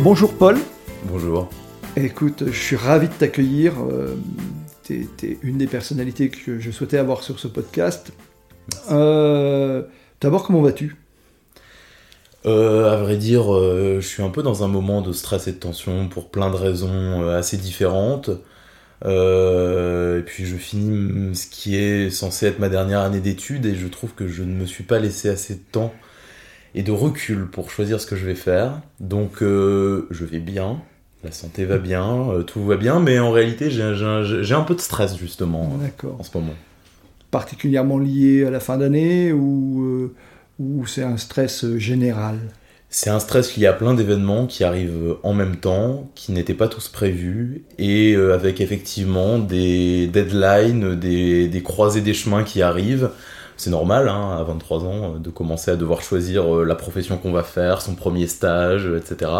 Bonjour Paul. Bonjour. Écoute, je suis ravi de t'accueillir. Euh, tu es, une des personnalités que je souhaitais avoir sur ce podcast. Euh, D'abord, comment vas-tu? Euh, À vrai dire, je suis un peu dans un moment de stress et de tension pour plein de raisons assez différentes. et puis je finis ce qui est censé être ma dernière année d'études et je trouve que je ne me suis pas laissé assez de temps et de recul pour choisir ce que je vais faire. Donc euh, je vais bien, la santé va bien, euh, tout va bien, mais en réalité j'ai un peu de stress justement en ce moment. Particulièrement lié à la fin d'année ou, euh, ou c'est un stress général? C'est un stress lié à plein d'événements qui arrivent en même temps, qui n'étaient pas tous prévus, et avec effectivement des deadlines, des, des croisées des chemins qui arrivent c'est normal hein, à 23 ans euh, de commencer à devoir choisir euh, la profession qu'on va faire, son premier stage, etc.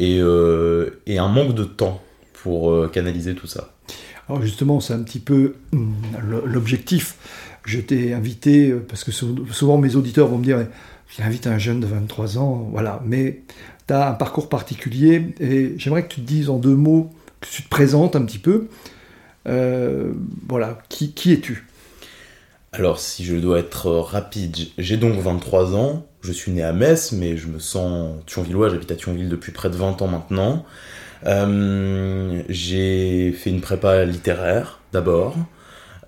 Euh, et, un manque de temps pour canaliser tout ça. Alors justement, c'est un petit peu hum, l'objectif. Je t'ai invité, parce que souvent mes auditeurs vont me dire, j'invite un jeune de 23 ans, voilà, mais tu as un parcours particulier, et j'aimerais que tu te dises en deux mots, que tu te présentes un petit peu. voilà, qui es-tu? Alors, si je dois être rapide, j'ai donc 23 ans. Je suis né à Metz, mais je me sens thionvillois. J'habite à Thionville depuis près de 20 ans maintenant. Euh, j'ai fait une prépa littéraire d'abord.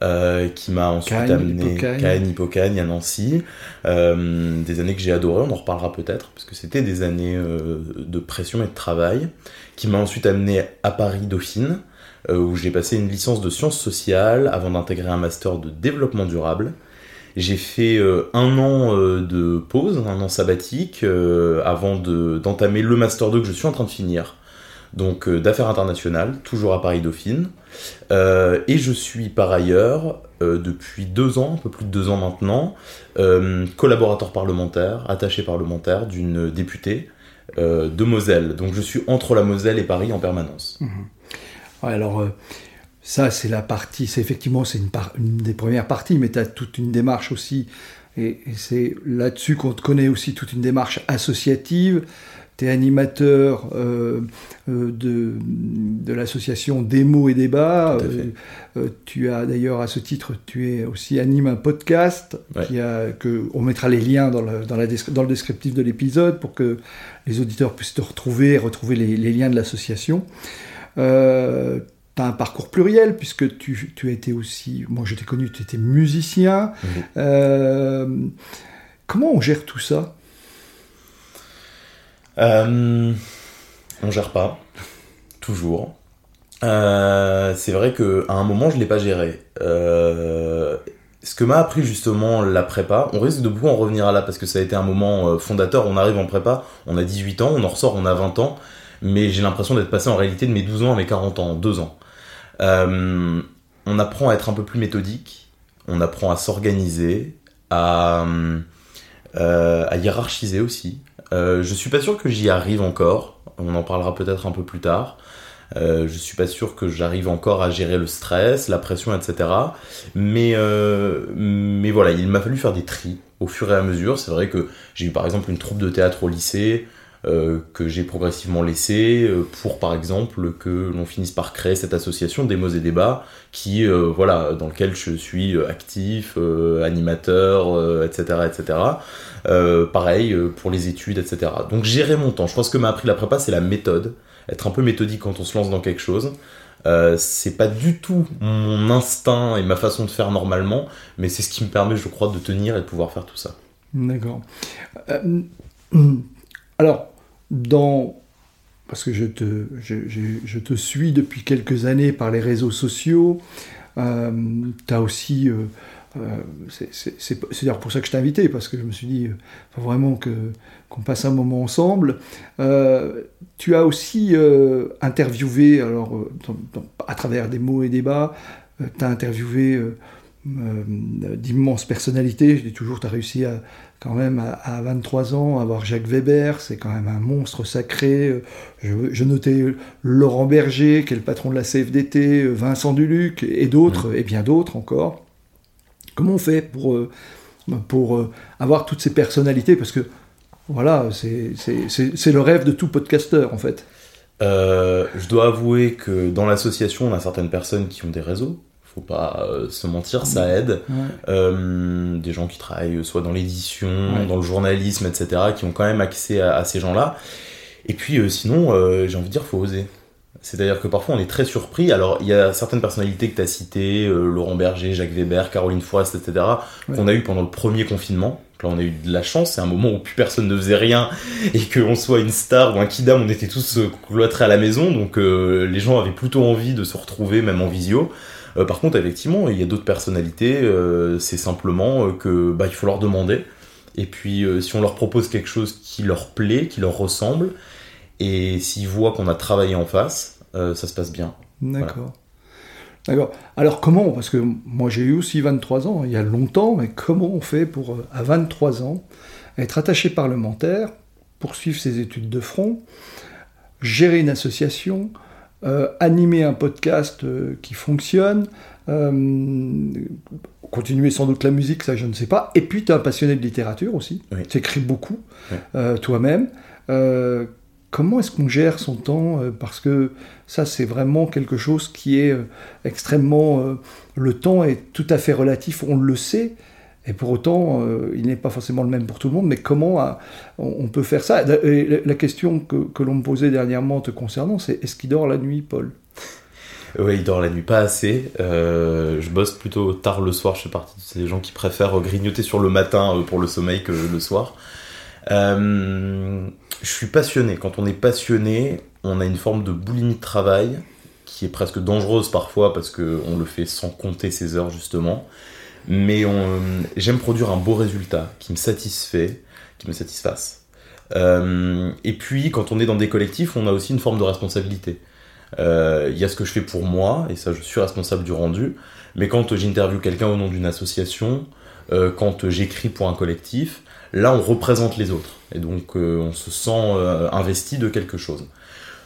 Euh, qui m'a ensuite amené Caen, Hippocagne à Nancy. Euh, des années que j'ai adoré, on en reparlera peut-être, parce que c'était des années de pression et de travail, qui m'a ensuite amené à Paris Dauphine, où j'ai passé une licence de sciences sociales avant d'intégrer un master de développement durable. J'ai fait euh, un an euh, de pause, un an sabbatique, avant d'entamer le master 2 que je suis en train de finir. Donc d'affaires internationales, toujours à Paris Dauphine. et je suis par ailleurs, depuis deux ans, un peu plus de deux ans maintenant, collaborateur parlementaire, attaché parlementaire d'une députée de Moselle. Donc je suis entre la Moselle et Paris en permanence. Mmh alors, euh, ça, c'est la partie, c'est effectivement c'est une, une, des premières parties, mais tu as toute une démarche aussi, et, c'est là-dessus qu'on te connaît aussi toute une démarche associative. Tu es animateur euh, euh, de, de l'association Démo et Débat. tu as d'ailleurs à ce titre, tu es aussi anime un podcast qui a, que on mettra les liens dans le, dans la, dans le descriptif de l'épisode pour que les auditeurs puissent te retrouver, retrouver les, les liens de l'association. Euh, tu as un parcours pluriel, puisque tu, tu, as été aussi, moi je t'ai connu, tu étais musicien. Mhm. Euh, comment on gère tout ça? Euh, On gère pas, toujours. Euh, c'est vrai qu'à un moment, je ne l'ai pas géré. ce que m'a appris justement la prépa, on risque de beaucoup en revenir à là parce que ça a été un moment fondateur. On arrive en prépa, on a 18 ans, on en ressort, on a 20 ans mais j'ai l'impression d'être passé en réalité de mes 12 ans à mes 40 ans, 2 ans. Euh, on apprend à être un peu plus méthodique, on apprend à s'organiser, à, euh, à, hiérarchiser aussi. Euh, je suis pas sûr que j'y arrive encore, on en parlera peut-être un peu plus tard. Euh, je suis pas sûr que j'arrive encore à gérer le stress, la pression, etc. Mais, euh, mais voilà, il m'a fallu faire des tris au fur et à mesure. C'est vrai que j'ai eu par exemple une troupe de théâtre au lycée, que j'ai progressivement laissé euh, pour par exemple que l'on finisse par créer cette association des mots et débats qui euh, voilà dans lequel je suis actif animateur etc etc pareil pour les études etc donc gérer mon temps. Je pense que m'a appris la prépa c'est la méthode. Être un peu méthodique quand on se lance dans quelque chose. C'est pas du tout mon instinct et ma façon de faire normalement, mais c'est ce qui me permet, je crois, de tenir et de pouvoir faire tout ça. D'accord. alors, dans parce que je te, je, te suis depuis quelques années par les réseaux sociaux. Euh, tu as aussi euh, c'est d'ailleurs pour ça que je t'ai invité, parce que je me suis dit, il faut vraiment qu'on passe un moment ensemble. tu as aussi interviewé, alors, à travers des mots et débats, tu as interviewé d'immenses personnalités. Je dis toujours, tu as réussi à, quand même à, 23 ans, avoir Jacques Weber, c'est quand même un monstre sacré. Je, notais Laurent Berger, qui est le patron de la CFDT, Vincent Duluc et d'autres, et bien d'autres encore. Comment on fait pour, euh, pour euh, avoir toutes ces personnalités? Parce que voilà, c'est le rêve de tout podcasteur en fait. Euh, je dois avouer que dans l'association, on a certaines personnes qui ont des réseaux faut pas euh, se mentir, ça aide. Euh, des gens qui travaillent soit dans l'édition, dans le journalisme, etc., qui ont quand même accès à, ces gens-là. Et puis euh, sinon, j'ai envie de dire, faut oser. C'est-à-dire que parfois on est très surpris. Alors il y a certaines personnalités que tu as citées, Laurent Berger, Jacques Weber, Caroline Forest, etc., qu'on a eu pendant le premier confinement. Là, on a eu de la chance, c'est un moment où plus personne ne faisait rien et qu'on soit une star ou un kidam, on était tous cloîtrés à la maison, donc les gens avaient plutôt envie de se retrouver, même en visio. Euh, par contre, effectivement, il y a d'autres personnalités, euh, c'est simplement euh, que bah, il faut leur demander. Et puis, si on leur propose quelque chose qui leur plaît, qui leur ressemble, et s'ils voient qu'on a travaillé en face, ça se passe bien. D'accord. D'accord. Alors comment Parce que moi j'ai eu aussi 23 ans, il y a longtemps, mais comment on fait pour, à 23 ans, être attaché parlementaire, poursuivre ses études de front, gérer une association, animer un podcast euh, qui fonctionne, euh, continuer sans doute la musique, ça je ne sais pas. Et puis tu es un passionné de littérature aussi, tu écris beaucoup toi-même. comment est-ce qu'on gère son temps Parce que ça c'est vraiment quelque chose qui est extrêmement... le temps est tout à fait relatif, on le sait. Et pour autant, euh, il n'est pas forcément le même pour tout le monde, mais comment euh, on peut faire ça? La question que, l'on me posait dernièrement te concernant, c'est est-ce qu'il dort la nuit, Paul? Oui, il dort la nuit pas assez. Euh, je bosse plutôt tard le soir, je fais partie de ces gens qui préfèrent grignoter sur le matin pour le sommeil que le soir. je suis passionné. Quand on est passionné, on a une forme de boulimie de travail qui est presque dangereuse parfois parce qu'on le fait sans compter ses heures justement. Mais j'aime produire un beau résultat qui me satisfait, qui me satisfasse. Euh, et puis, quand on est dans des collectifs, on a aussi une forme de responsabilité. Euh, il y a ce que je fais pour moi, et ça, je suis responsable du rendu. Mais quand j'interviewe quelqu'un au nom d'une association, euh, quand j'écris pour un collectif, là, on représente les autres. Et donc, on se sent investi de quelque chose.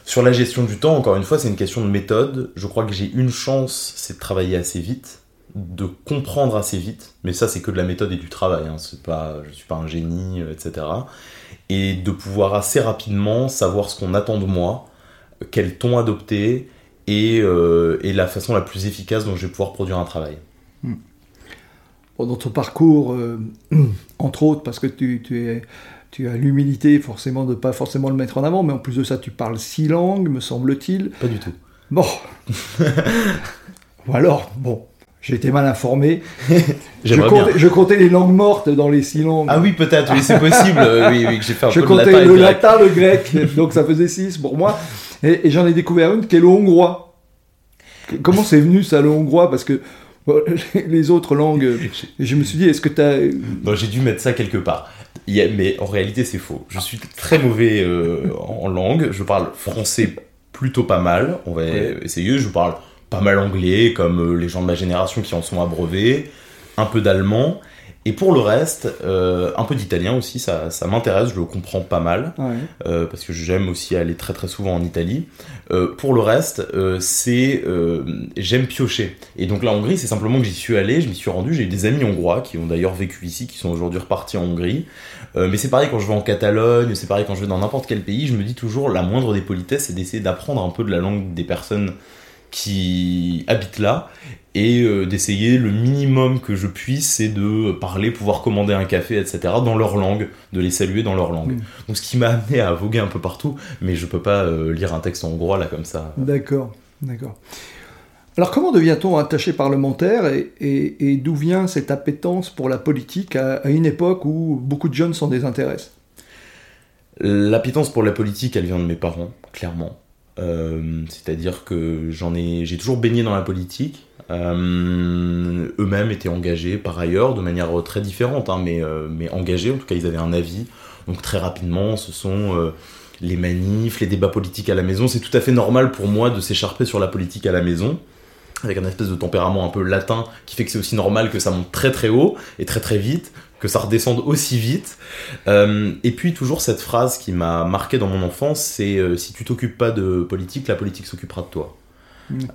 Sur la gestion du temps, encore une fois, c'est une question de méthode. Je crois que j'ai une chance, c'est de travailler assez vite de comprendre assez vite, mais ça c'est que de la méthode et du travail, hein, c'est pas, je suis pas un génie, euh, etc. Et de pouvoir assez rapidement savoir ce qu'on attend de moi, quel ton adopter et, euh, et, la façon la plus efficace dont je vais pouvoir produire un travail. Hmm. dans ton parcours, euh, entre autres, parce que tu, tu, es, tu as l'humilité forcément de ne pas forcément le mettre en avant, mais en plus de ça, tu parles six langues, me semble-t-il. Pas du tout. Bon. Ou alors, bon, J'étais mal informé. je, comptais, les langues mortes dans les six langues. Ah oui, peut-être, oui, c'est possible. oui, oui, j'ai fait un je comptais le latin, le grec, donc ça faisait six pour moi. Et, j'en ai découvert une qui est le hongrois. Comment c'est venu ça, le hongrois? Parce que les autres langues, je me suis dit, est-ce que tu as. Non, j'ai dû mettre ça quelque part. mais en réalité, c'est faux. Je suis très mauvais euh, en langue. Je parle français plutôt pas mal. On va essayer. Je parle pas mal anglais, comme euh, les gens de ma génération qui en sont abreuvés, un peu d'allemand. Et pour le reste, euh, un peu d'italien aussi, ça, ça m'intéresse, je le comprends pas mal, euh, parce que j'aime aussi aller très très souvent en Italie. pour le reste, c'est j'aime piocher. Et donc la Hongrie, c'est simplement que j'y suis allé, je m'y suis rendu, j'ai des amis hongrois qui ont d'ailleurs vécu ici, qui sont aujourd'hui repartis en Hongrie. mais c'est pareil quand je vais en Catalogne, c'est pareil quand je vais dans n'importe quel pays, je me dis toujours la moindre des politesses, c'est d'essayer d'apprendre un peu de la langue des personnes qui habitent là et euh, d'essayer le minimum que je puisse, c'est de parler, pouvoir commander un café, etc. dans leur langue, de les saluer dans leur langue. Mm. Donc ce qui m'a amené à voguer un peu partout, mais je peux pas euh, lire un texte en hongrois là comme ça. D'accord, d'accord. Alors comment devient-on attaché parlementaire et, d'où vient cette appétence pour la politique à, à une époque où beaucoup de jeunes s'en désintéressent? L'appétence pour la politique, elle vient de mes parents, clairement. C'est-à-dire que j'en ai, j'ai toujours baigné dans la politique. eux-mêmes étaient engagés par ailleurs de manière très différente, hein, mais, mais engagés, en tout cas ils avaient un avis. Donc très rapidement, ce sont les manifs, les débats politiques à la maison. C'est tout à fait normal pour moi de s'écharper sur la politique à la maison avec un espèce de tempérament un peu latin qui fait que c'est aussi normal que ça monte très très haut et très très vite, que ça redescende aussi vite. Euh, et puis toujours cette phrase qui m'a marqué dans mon enfance, c'est euh, si tu t'occupes pas de politique, la politique s'occupera de toi.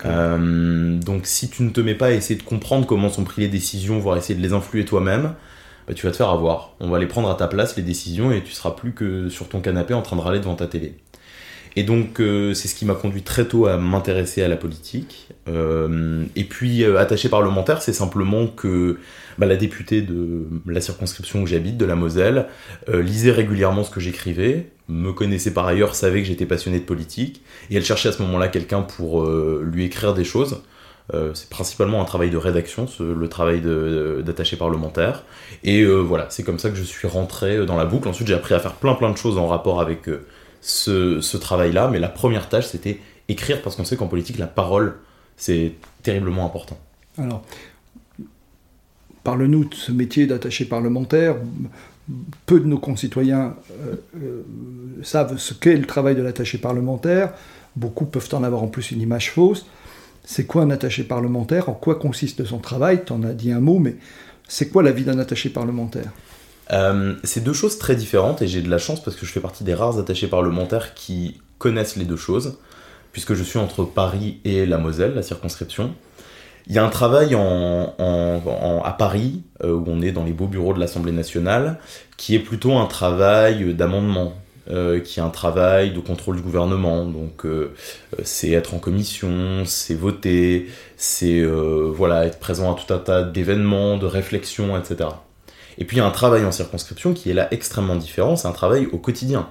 Euh, donc si tu ne te mets pas à essayer de comprendre comment sont prises les décisions, voire essayer de les influer toi-même, bah, tu vas te faire avoir. On va les prendre à ta place, les décisions, et tu seras plus que sur ton canapé en train de râler devant ta télé. Et donc, euh, c'est ce qui m'a conduit très tôt à m'intéresser à la politique. Euh, et puis, euh, attaché parlementaire, c'est simplement que bah, la députée de la circonscription où j'habite, de la Moselle, lisait régulièrement ce que j'écrivais, me connaissait par ailleurs, savait que j'étais passionné de politique, et elle cherchait à ce moment-là quelqu'un pour lui écrire des choses. c'est principalement un travail de rédaction, le travail d'attaché parlementaire. Et voilà, c'est comme ça que je suis rentré dans la boucle. Ensuite, j'ai appris à faire plein plein de choses en rapport avec ce, travail-là, mais la première tâche, c'était écrire, parce qu'on sait qu'en politique, la parole, c'est terriblement important. Alors, parle-nous de ce métier d'attaché parlementaire. Peu de nos concitoyens euh, euh, savent ce qu'est le travail de l'attaché parlementaire. Beaucoup peuvent en avoir en plus une image fausse. C'est quoi un attaché parlementaire? En quoi consiste son travail? Tu en as dit un mot, mais c'est quoi la vie d'un attaché parlementaire? Euh, c'est deux choses très différentes et j'ai de la chance parce que je fais partie des rares attachés parlementaires qui connaissent les deux choses, puisque je suis entre Paris et la Moselle, la circonscription. Il y a un travail à Paris, euh, où on est dans les beaux bureaux de l'Assemblée nationale, qui est plutôt un travail d'amendement, euh, qui est un travail de contrôle du gouvernement. Donc c'est être en commission, c'est voter, c'est voilà être présent à tout un tas d'événements, de réflexions, etc. Et puis il y a un travail en circonscription qui est là extrêmement différent, c'est un travail au quotidien.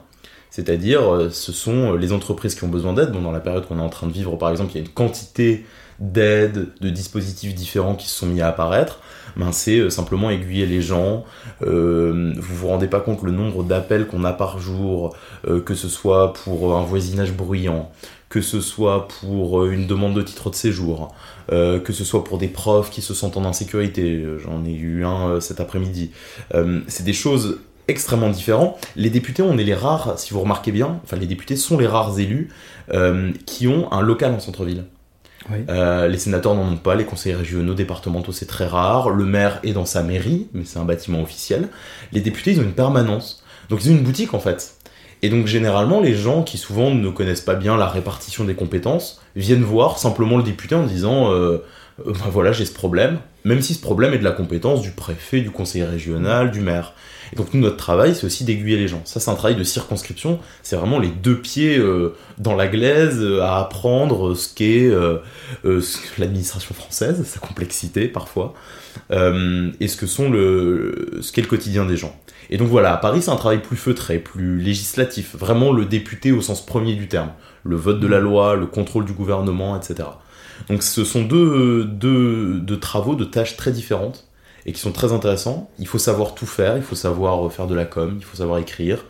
C'est-à-dire, euh, ce sont euh, les entreprises qui ont besoin d'aide. Dans la période qu'on est en train de vivre, par exemple, il y a une quantité d'aides, de dispositifs différents qui se sont mis à apparaître. Ben, c'est euh, simplement aiguiller les gens. Vous vous rendez pas compte le nombre d'appels qu'on a par jour, que ce soit pour un voisinage bruyant, que ce soit pour une demande de titre de séjour, euh, que ce soit pour des profs qui se sentent en insécurité, j'en ai eu un euh, cet après-midi. Euh, c'est des choses extrêmement différentes. Les députés, on est les rares, si vous remarquez bien, enfin les députés sont les rares élus qui ont un local en centre-ville. les sénateurs n'en ont pas, les conseillers régionaux, départementaux, c'est très rare. Le maire est dans sa mairie, mais c'est un bâtiment officiel. Les députés, ils ont une permanence. Donc ils ont une boutique en fait. Et donc généralement, les gens qui souvent ne connaissent pas bien la répartition des compétences viennent voir simplement le député en disant ben voilà, j'ai ce problème, même si ce problème est de la compétence du préfet, du conseiller régional, du maire. Et donc nous, notre travail, c'est aussi d'aiguiller les gens. Ça, c'est un travail de circonscription. C'est vraiment les deux pieds euh, dans la glaise à apprendre ce qu'est l'administration française, sa complexité parfois, et ce que sont le, ce qu'est le quotidien des gens. Et donc voilà, à Paris, c'est un travail plus feutré, plus législatif, vraiment le député au sens premier du terme, le vote de la loi, le contrôle du gouvernement, etc. Donc ce sont deux, deux, travaux, de tâches très différentes et qui sont très intéressants. Il faut savoir tout faire, il faut savoir faire de la com, il faut savoir écrire,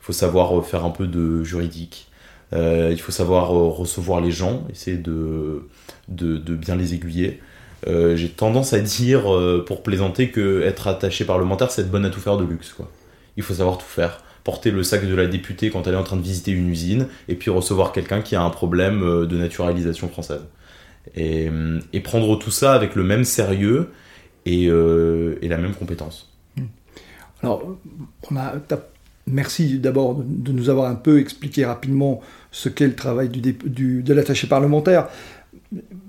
il faut savoir faire un peu de juridique, euh, il faut savoir recevoir les gens, essayer de, de, de bien les aiguiller. Euh, j'ai tendance à dire, euh, pour plaisanter, que être attaché parlementaire, c'est être bonne à tout faire de luxe. Il faut savoir tout faire. Porter le sac de la députée quand elle est en train de visiter une usine, et puis recevoir quelqu'un qui a un problème euh, de naturalisation française. Et, prendre tout ça avec le même sérieux et, la même compétence. Alors, merci d'abord de nous avoir un peu expliqué rapidement ce qu'est le travail de l'attaché parlementaire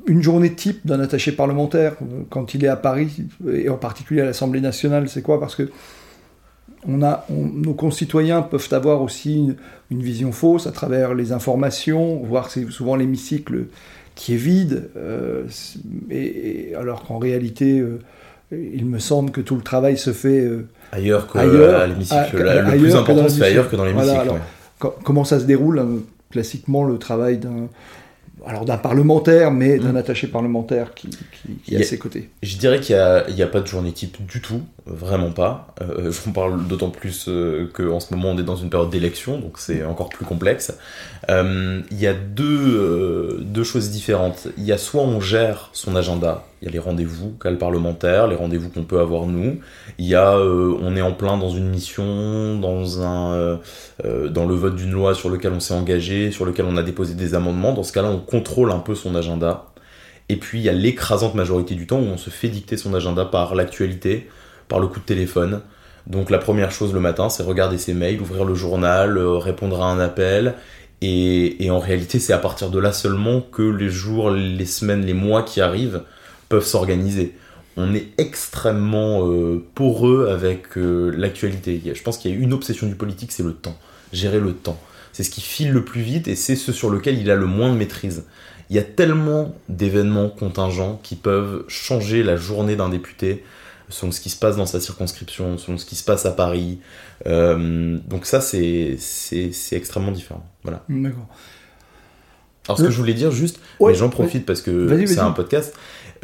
une journée type d'un attaché parlementaire quand il est à Paris, et en particulier à l'Assemblée nationale, c'est quoi? Parce que on a, nos concitoyens peuvent avoir aussi une, vision fausse à travers les informations, voir c'est souvent l'hémicycle qui est vide, euh, et, alors qu'en réalité, euh, il me semble que tout le travail se fait euh, ailleurs que à l'hémicycle. Le plus important se fait ailleurs que dans l'hémicycle. Comment ça se déroule Classiquement, le travail d'un alors d'un parlementaire, mais d'un Mm. attaché parlementaire qui, qui- qui est y à a- ses côtés. Je dirais qu'il n'y a, a pas de journée type du tout, vraiment pas. Euh, J'en parle d'autant plus euh, qu'en ce moment on est dans une période d'élection, donc c'est encore plus complexe. Euh, il y a deux, euh, deux choses différentes. Il y a soit on gère son agenda, il y a les rendez-vous qu'a le parlementaire, les rendez-vous qu'on peut avoir nous. Il y a euh, on est en plein dans une mission, dans, un, euh, dans le vote d'une loi sur lequel on s'est engagé, sur lequel on a déposé des amendements. Dans ce cas-là, on contrôle un peu son agenda. Et puis il y a l'écrasante majorité du temps où on se fait dicter son agenda par l'actualité, par le coup de téléphone. Donc la première chose le matin, c'est regarder ses mails, ouvrir le journal, euh, répondre à un appel. Et, en réalité, c'est à partir de là seulement que les jours, les semaines, les mois qui arrivent peuvent s'organiser. On est extrêmement euh, poreux avec euh, l'actualité. Je pense qu'il y a une obsession du politique, c'est le temps. Gérer le temps. C'est ce qui file le plus vite et c'est ce sur lequel il a le moins de maîtrise. Il y a tellement d'événements contingents qui peuvent changer la journée d'un député selon ce qui se passe dans sa circonscription, selon ce qui se passe à Paris. Euh, donc ça, c'est extrêmement différent. Voilà. D'accord. Alors ce que je voulais dire juste, Ouais, mais j'en profite parce que c'est un podcast,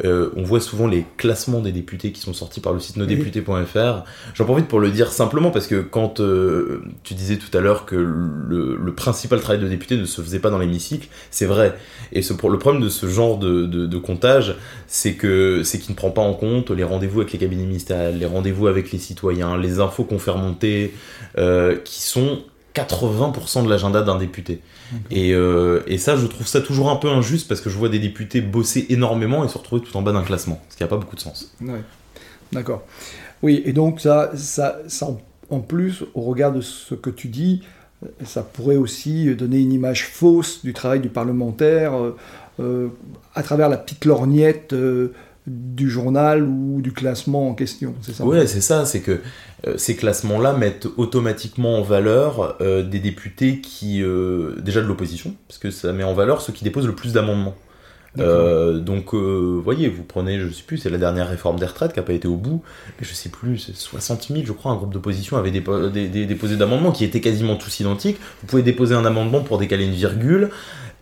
euh, on voit souvent les classements des députés qui sont sortis par le site nosdéputés.fr. J'en profite pour le dire simplement parce que quand euh, tu disais tout à l'heure que le, le principal travail de député ne se faisait pas dans l'hémicycle, c'est vrai. Et ce, le problème de ce genre de, de, de comptage, c'est que c'est qu'il ne prend pas en compte les rendez-vous avec les cabinets ministériels, les rendez-vous avec les citoyens, les infos qu'on fait remonter, euh, qui sont 80% de l'agenda d'un député. Et, euh, et ça, je trouve ça toujours un peu injuste parce que je vois des députés bosser énormément et se retrouver tout en bas d'un classement, ce qui n'a pas beaucoup de sens. Ouais. D'accord. Oui, et donc ça, ça, ça en- plus, au regard de ce que tu dis, ça pourrait aussi donner une image fausse du travail du parlementaire euh, euh, à travers la petite lorgnette euh, du journal ou du classement en question, c'est ça? Ouais, c'est ça, c'est que euh, ces classements-là mettent automatiquement en valeur euh, des députés qui, euh, déjà de l'opposition, parce que ça met en valeur ceux qui déposent le plus d'amendements. Donc, euh, voyez, vous prenez, je sais plus, c'est la dernière réforme des retraites qui n'a pas été au bout, mais je sais plus, c'est 60 000, je crois, un groupe d'opposition avait dépo- dé- dé- déposé d'amendements qui étaient quasiment tous identiques. Vous pouvez déposer un amendement pour décaler une virgule.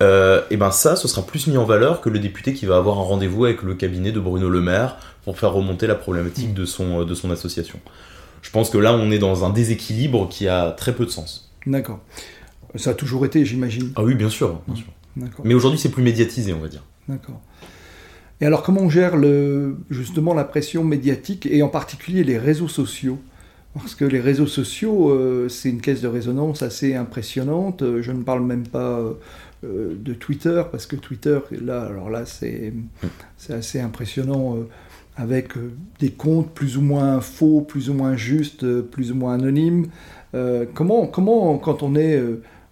Euh, et ben ça, ce sera plus mis en valeur que le député qui va avoir un rendez-vous avec le cabinet de Bruno Le Maire pour faire remonter la problématique de son, de son association. Je pense que là, on est dans un déséquilibre qui a très peu de sens. D'accord. Ça a toujours été, j'imagine. Ah oui, bien sûr, bien sûr. D'accord. Mais aujourd'hui, c'est plus médiatisé, on va dire. D'accord. Et alors, comment on gère le, justement la pression médiatique et en particulier les réseaux sociaux? Parce que les réseaux sociaux, euh, c'est une caisse de résonance assez impressionnante. Euh, Je ne parle même pas euh, de Twitter, parce que Twitter, là, alors là, c'est assez impressionnant avec des comptes plus ou moins faux, plus ou moins justes, plus ou moins anonymes. Comment, comment, quand on est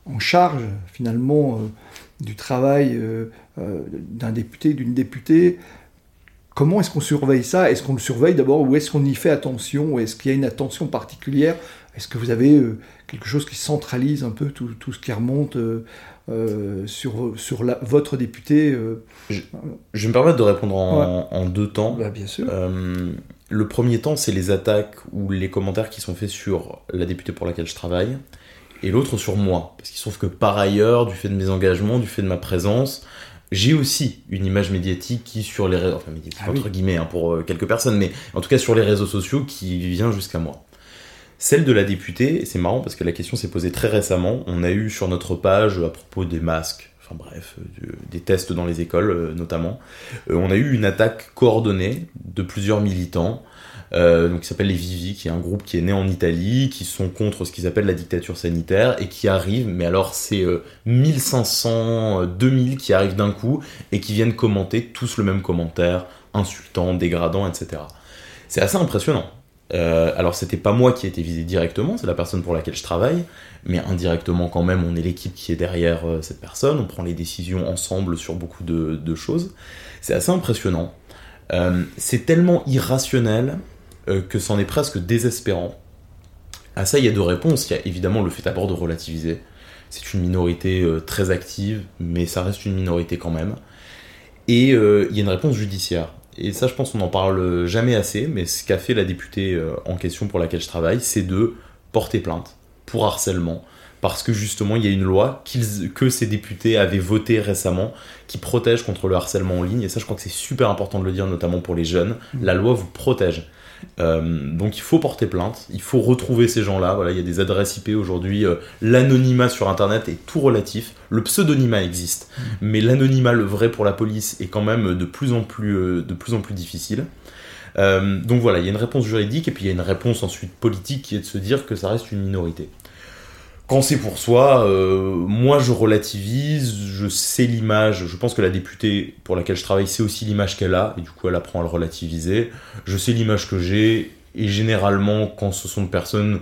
en charge finalement du travail d'un député, d'une députée, comment est-ce qu'on surveille ça? Est-ce qu'on le surveille d'abord ou est-ce qu'on y fait attention? Est-ce qu'il y a une attention particulière? Est-ce que vous avez euh, quelque chose qui centralise un peu tout, tout ce qui remonte euh, euh, sur, sur la- votre député Je vais me permettre de répondre en, en deux temps. bah, Bien sûr. Le premier temps, c'est les attaques ou les commentaires qui sont faits sur la députée pour laquelle je travaille, et l'autre sur moi. Parce qu'il se trouve que par ailleurs, du fait de mes engagements, du fait de ma présence, j'ai aussi une image médiatique qui sur les réseaux, enfin médiatique Ah oui. entre guillemets hein, pour euh, quelques personnes, mais en tout cas sur les réseaux sociaux qui vient jusqu'à moi. Celle de la députée, c'est marrant parce que la question s'est posée très récemment, on a eu sur notre page à propos des masques, enfin bref, euh, des tests dans les écoles euh, notamment, euh, on a eu une attaque coordonnée de plusieurs militants, euh, donc qui s'appelle les Vivi, qui est un groupe qui est né en Italie, qui sont contre ce qu'ils appellent la dictature sanitaire et qui arrivent, mais alors c'est euh, 1500, euh, 2000 qui arrivent d'un coup et qui viennent commenter tous le même commentaire, insultant, dégradant, etc. C'est assez impressionnant. Euh, alors c'était pas moi qui ai été visé directement, c'est la personne pour laquelle je travaille, mais indirectement quand même, on est l'équipe qui est derrière euh, cette personne, on prend les décisions ensemble sur beaucoup de, choses. C'est assez impressionnant. Euh, c'est tellement irrationnel euh, que c'en est presque désespérant. À ça, il y a deux réponses. Il y a évidemment le fait d'abord de relativiser. C'est une minorité euh, très active, mais ça reste une minorité quand même. Et euh, il y a une réponse judiciaire. Et ça, je pense qu'on n'en parle jamais assez, mais ce qu'a fait la députée en question pour laquelle je travaille, c'est de porter plainte pour harcèlement, parce que justement il y a une loi que ces députés avaient votée récemment qui protège contre le harcèlement en ligne et ça je crois que c'est super important de le dire notamment pour les jeunes. Mmh. La loi vous protège. Euh, donc il faut porter plainte, il faut retrouver ces gens-là. Voilà, il y a des adresses IP aujourd'hui. Euh, l'anonymat sur Internet est tout relatif. Le pseudonymat existe, mmh. mais l'anonymat, le vrai pour la police, est quand même de plus en plus, euh, de plus, en plus difficile. donc voilà, il y a une réponse juridique et puis il y a une réponse ensuite politique qui est de se dire que ça reste une minorité. Quand c'est pour soi, euh, moi je relativise, je sais l'image, je pense que la députée pour laquelle je travaille sait aussi l'image qu'elle a, et du coup elle apprend à le relativiser. Je sais l'image que j'ai, et généralement quand ce sont des personnes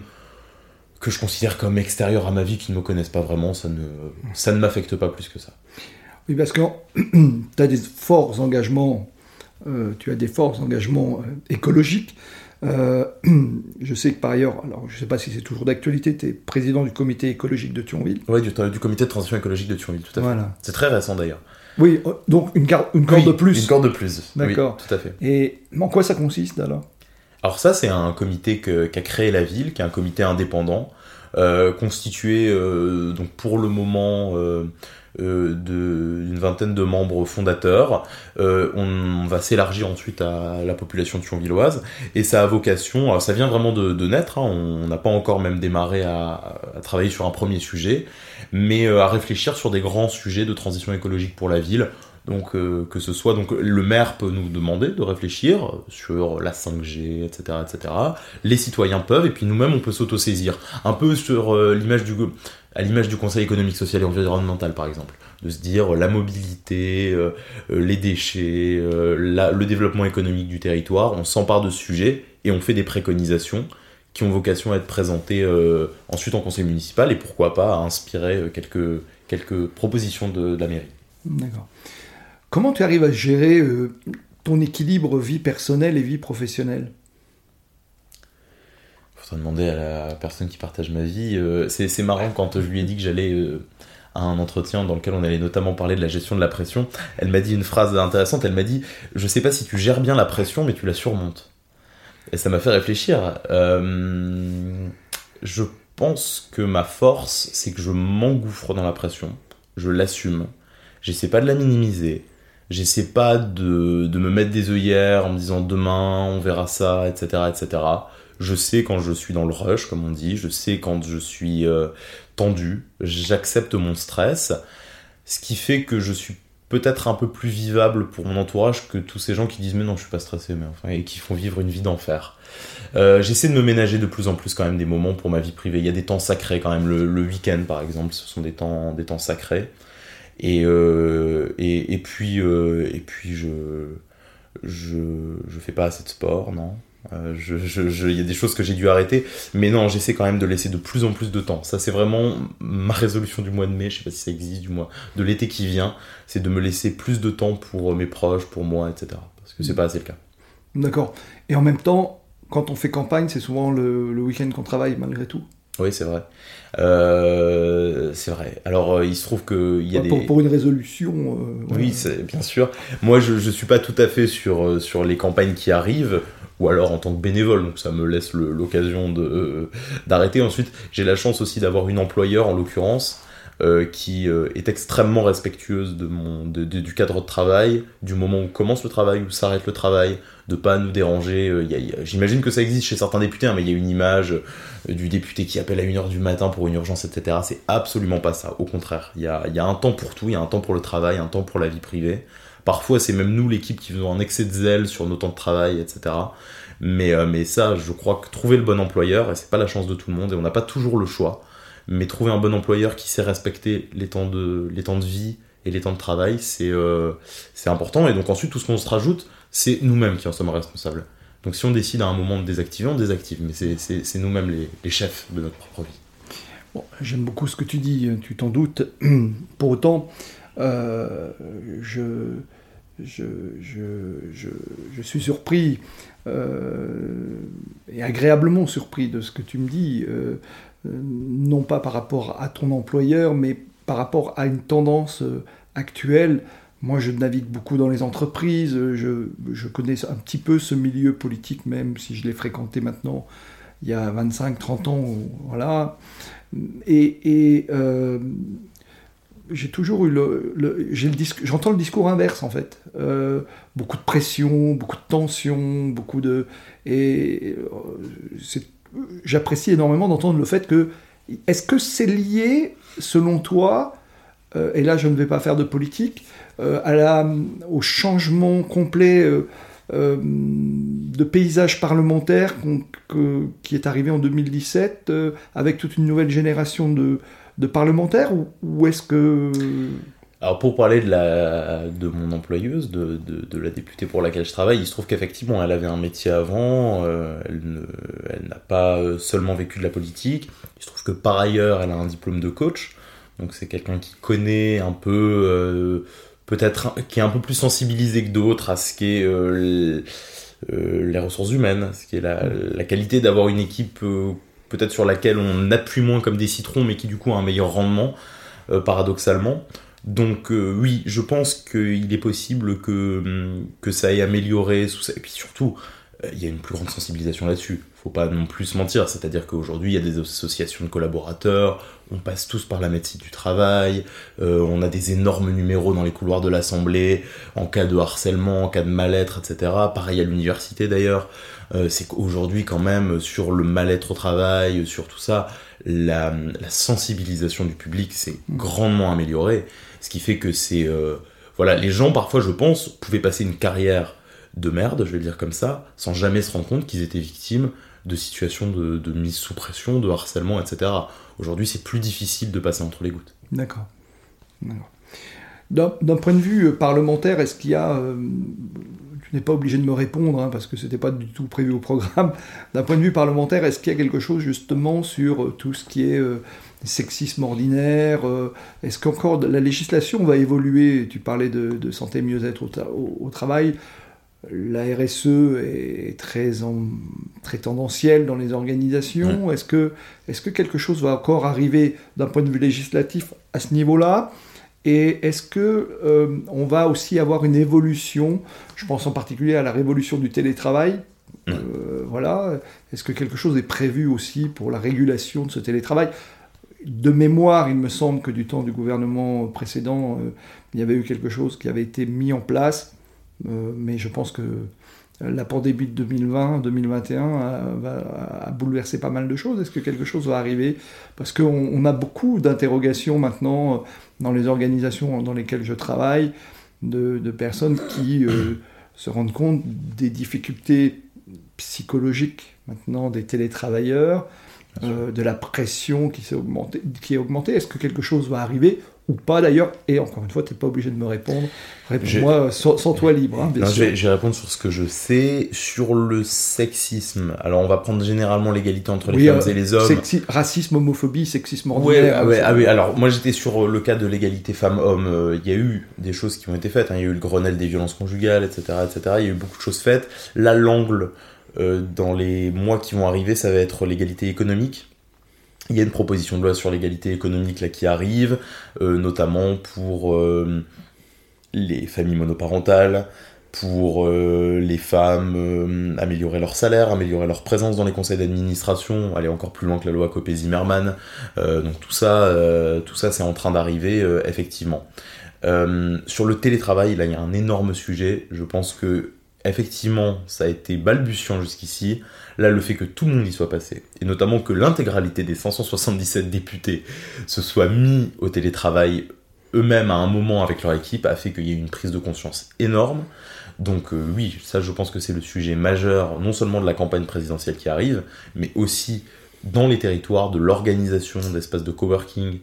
que je considère comme extérieures à ma vie, qui ne me connaissent pas vraiment, ça ne, ça ne m'affecte pas plus que ça. Oui, parce que tu as des forts engagements, euh, tu as des forts engagements euh, écologiques, euh, je sais que par ailleurs, alors je ne sais pas si c'est toujours d'actualité, tu es président du comité écologique de Thionville. Oui, du, du, comité de transition écologique de Thionville, tout à fait. Voilà. C'est très récent d'ailleurs. Oui, euh, donc une, une corde de plus. Une corde de plus. D'accord. tout à fait. Et en quoi ça consiste alors? Alors ça, c'est un comité qu'a créé la ville, qui est un comité indépendant, euh, constitué donc pour le moment euh, d'une vingtaine de membres fondateurs. Euh, on, va s'élargir ensuite à la population thionvilloise et ça a vocation, alors ça vient vraiment de, naître, hein. on n'a pas encore même démarré à, travailler sur un premier sujet, mais euh, à réfléchir sur des grands sujets de transition écologique pour la ville. Donc que ce soit donc le maire peut nous demander de réfléchir sur la 5G, etc., etc. Les citoyens peuvent et puis nous-mêmes on peut s'autosaisir un peu sur l'image du à l'image du Conseil économique, social et environnemental par exemple, de se dire la mobilité, euh, euh, les déchets, euh, le développement économique du territoire, on s'empare de ce sujet et on fait des préconisations qui ont vocation à être présentées ensuite en conseil municipal et pourquoi pas à inspirer quelques, quelques propositions de, de la mairie. D'accord. Comment tu arrives à gérer ton équilibre vie personnelle et vie professionnelle? Faudrait demander à la personne qui partage ma vie. Euh, c'est marrant quand je lui ai dit que j'allais euh, à un entretien dans lequel on allait notamment parler de la gestion de la pression. Elle m'a dit une phrase intéressante. Elle m'a dit Je sais pas si tu gères bien la pression, mais tu la surmontes. Et ça m'a fait réfléchir. Euh, je pense que ma force, c'est que je m'engouffre dans la pression. Je l'assume. J'essaie pas de la minimiser. J'essaie pas de, de, me mettre des œillères en me disant demain on verra ça, etc., etc. Je sais quand je suis dans le rush, comme on dit, je sais quand je suis euh, tendu, j'accepte mon stress, ce qui fait que je suis peut-être un peu plus vivable pour mon entourage que tous ces gens qui disent mais non je suis pas stressé mais enfin et qui font vivre une vie d'enfer. Euh, j'essaie de me ménager de plus en plus quand même des moments pour ma vie privée. Il y a des temps sacrés quand même. Le, week-end par exemple, ce sont des temps, sacrés. Et, euh, et, et, puis, et puis je, je, je fais pas assez de sport, non. Euh, il y a des choses que j'ai dû arrêter, mais non, j'essaie quand même de laisser de plus en plus de temps. Ça, c'est vraiment ma résolution du mois de mai. Je sais pas si ça existe du mois de l'été qui vient. C'est de me laisser plus de temps pour mes proches, pour moi, etc. Parce que c'est pas assez le cas. D'accord. Et en même temps, quand on fait campagne, c'est souvent le week-end qu'on travaille malgré tout. Oui, c'est vrai. Euh, c'est vrai. Alors, euh, il se trouve qu'il y a pour, des... Pour une résolution... Oui, c'est bien sûr. Moi, je ne suis pas tout à fait sur, sur les campagnes qui arrivent ou alors en tant que bénévole, donc ça me laisse l'occasion euh, d'arrêter. Ensuite, j'ai la chance aussi d'avoir une employeur, en l'occurrence, euh, qui euh, est extrêmement respectueuse de mon, du cadre de travail, du moment où commence le travail, où s'arrête le travail, de pas nous déranger. J'imagine que ça existe chez certains députés, hein, mais il y a une image du député qui appelle à 1h du matin pour une urgence, etc. C'est absolument pas ça, au contraire. Il y a, un temps pour tout, il y a un temps pour le travail, un temps pour la vie privée. Parfois, c'est même nous, l'équipe, qui faisons un excès de zèle sur nos temps de travail, etc. Mais, euh, mais ça, je crois que trouver le bon employeur, et c'est pas la chance de tout le monde, et on n'a pas toujours le choix, mais trouver un bon employeur qui sait respecter les temps de, les temps de vie et les temps de travail, c'est euh, c'est important. Et donc ensuite, tout ce qu'on se rajoute, c'est nous-mêmes qui en sommes responsables. Donc si on décide à un moment de désactiver, on désactive, mais c'est nous-mêmes les, chefs de notre propre vie. J'aime beaucoup ce que tu dis, tu t'en doutes. Pour autant, euh, je, je, je, je, suis surpris euh, et agréablement surpris de ce que tu me dis, euh, non pas par rapport à ton employeur, mais par rapport à une tendance actuelle. Moi, je navigue beaucoup dans les entreprises, je, je connais un petit peu ce milieu politique, même si je l'ai fréquenté maintenant il y a 25-30 ans, voilà. Et, euh, j'ai toujours eu le, j'entends le discours inverse en fait. Euh, beaucoup de pression, beaucoup de tension, beaucoup de et j'apprécie énormément d'entendre le fait que est-ce que c'est lié selon toi et là je ne vais pas faire de politique. La, au changement complet euh, de paysage parlementaire qui est arrivé en 2017 euh, avec toute une nouvelle génération de, parlementaires ou, est-ce que... Alors pour parler de, mon employeuse, de, la députée pour laquelle je travaille, il se trouve qu'effectivement elle avait un métier avant, euh, elle, n'a pas seulement vécu de la politique, il se trouve que par ailleurs elle a un diplôme de coach, donc c'est quelqu'un qui connaît un peu peut-être qui est un peu plus sensibilisé que d'autres à ce qu'est euh, euh, les ressources humaines, ce qui est la, qualité d'avoir une équipe euh, peut-être sur laquelle on appuie moins comme des citrons, mais qui du coup a un meilleur rendement, paradoxalement. Donc oui, je pense qu'il est possible que, que ça ait amélioré, et puis surtout, il y a une plus grande sensibilisation là-dessus. Faut pas non plus se mentir, c'est-à-dire qu'aujourd'hui il y a des associations de collaborateurs, on passe tous par la médecine du travail, euh, on a des énormes numéros dans les couloirs de l'Assemblée en cas de harcèlement, en cas de mal-être, etc. Pareil à l'université d'ailleurs, euh, c'est qu'aujourd'hui quand même sur le mal-être au travail, sur tout ça, la, sensibilisation du public s'est grandement améliorée, ce qui fait que c'est... Euh, voilà, les gens parfois je pense pouvaient passer une carrière de merde, je vais le dire comme ça, sans jamais se rendre compte qu'ils étaient victimes de situations de, mise sous pression, de harcèlement, etc. Aujourd'hui, c'est plus difficile de passer entre les gouttes. D'accord. D'un point de vue euh, parlementaire, est-ce qu'il y a... Euh, tu n'es pas obligé de me répondre, hein, parce que ce n'était pas du tout prévu au programme. D'un point de vue parlementaire, est-ce qu'il y a quelque chose justement sur euh, tout ce qui est sexisme ordinaire Est-ce qu'encore la législation va évoluer? Tu parlais de, santé mieux-être au, travail la RSE est très, très tendancielle dans les organisations. Est-ce que, est que quelque chose va encore arriver d'un point de vue législatif à ce niveau-là? Et est-ce que euh, on va aussi avoir une évolution? Je pense en particulier à la révolution du télétravail. Euh, voilà. Est-ce que quelque chose est prévu aussi pour la régulation de ce télétravail? De mémoire, il me semble que du temps du gouvernement précédent, euh, il y avait eu quelque chose qui avait été mis en place mais je pense que la pandémie de 2020-2021 a, bouleversé pas mal de choses. Est-ce que quelque chose va arriver? Parce qu'on a beaucoup d'interrogations maintenant euh, dans les organisations dans lesquelles je travaille, de, personnes qui euh, se rendent compte des difficultés psychologiques maintenant des télétravailleurs, de la pression qui, s'est augmentée, qui est augmentée. Est-ce que quelque chose va arriver? Ou pas d'ailleurs. Et encore une fois, tu n'es pas obligé de me répondre. Réponds-moi sans, toi libre. Hein, je, vais, répondre sur ce que je sais. Sur le sexisme, alors on va prendre généralement l'égalité entre les femmes euh, et les hommes. racisme, homophobie, sexisme ordinaire. Ah ouais, ah oui, alors moi j'étais sur le cas de l'égalité femmes-hommes. Euh, il y a eu des choses qui ont été faites. Hein. Il y a eu le Grenelle des violences conjugales, etc., etc. Il y a eu beaucoup de choses faites. Là, l'angle euh, dans les mois qui vont arriver, ça va être l'égalité économique il y a une proposition de loi sur l'égalité économique là qui arrive, euh, notamment pour euh, les familles monoparentales, pour euh, les femmes améliorer leur salaire, améliorer leur présence dans les conseils d'administration, aller encore plus loin que la loi Copé-Zimmermann. donc tout ça, tout ça c'est en train d'arriver effectivement. sur le télétravail, là il y a un énorme sujet. Je pense que effectivement ça a été balbutiant jusqu'ici. Là, le fait que tout le monde y soit passé, et notamment que l'intégralité des 577 députés se soient mis au télétravail eux-mêmes à un moment avec leur équipe, a fait qu'il y ait une prise de conscience énorme. Donc euh, oui, ça je pense que c'est le sujet majeur, non seulement de la campagne présidentielle qui arrive, mais aussi dans les territoires, de l'organisation d'espaces de coworking,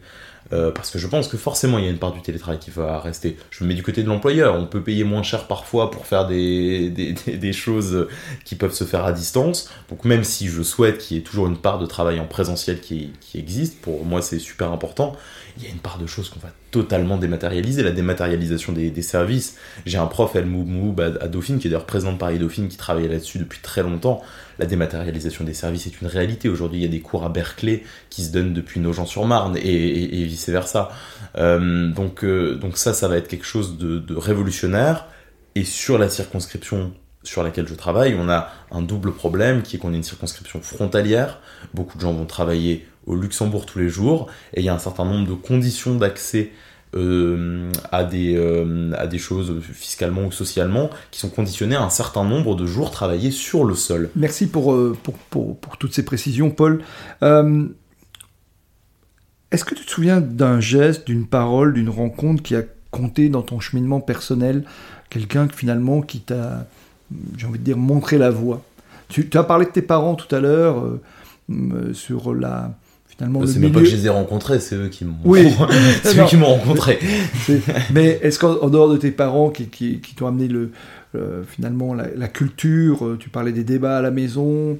euh, parce que je pense que forcément il y a une part du télétravail qui va rester. Je me mets du côté de l'employeur, on peut payer moins cher parfois pour faire des, des, choses qui peuvent se faire à distance. Donc même si je souhaite qu'il y ait toujours une part de travail en présentiel qui, existe, pour moi c'est super important, il y a une part de choses qu'on va totalement dématérialiser, la dématérialisation des, services. J'ai un prof, El Moub à, Dauphine, qui est d'ailleurs président de Paris Dauphine, qui travaille là-dessus depuis très longtemps. La dématérialisation des services est une réalité. Aujourd'hui, il y a des cours à Berkeley qui se donnent depuis Nogent-sur-Marne et, vice-versa. Euh, donc, euh, donc ça, ça va être quelque chose de, révolutionnaire. Et sur la circonscription sur laquelle je travaille, on a un double problème qui est qu'on a une circonscription frontalière. Beaucoup de gens vont travailler au Luxembourg tous les jours et il y a un certain nombre de conditions d'accès euh, à, des, euh, à des choses fiscalement ou socialement qui sont conditionnées à un certain nombre de jours travaillés sur le sol. Merci pour, euh, pour, pour, toutes ces précisions, Paul. Est-ce que tu te souviens d'un geste, d'une parole, d'une rencontre qui a compté dans ton cheminement personnel? Quelqu'un finalement qui t'a j'ai envie de dire, montrer la voie. Tu, as parlé de tes parents tout à l'heure sur la. Finalement, c'est même pas que je les ai rencontrés, c'est eux qui m'ont. Oui. c'est eux qui m'ont rencontré. Mais est-ce qu'en dehors de tes parents qui, qui, t'ont amené le, finalement la, culture, euh, tu parlais des débats à la maison,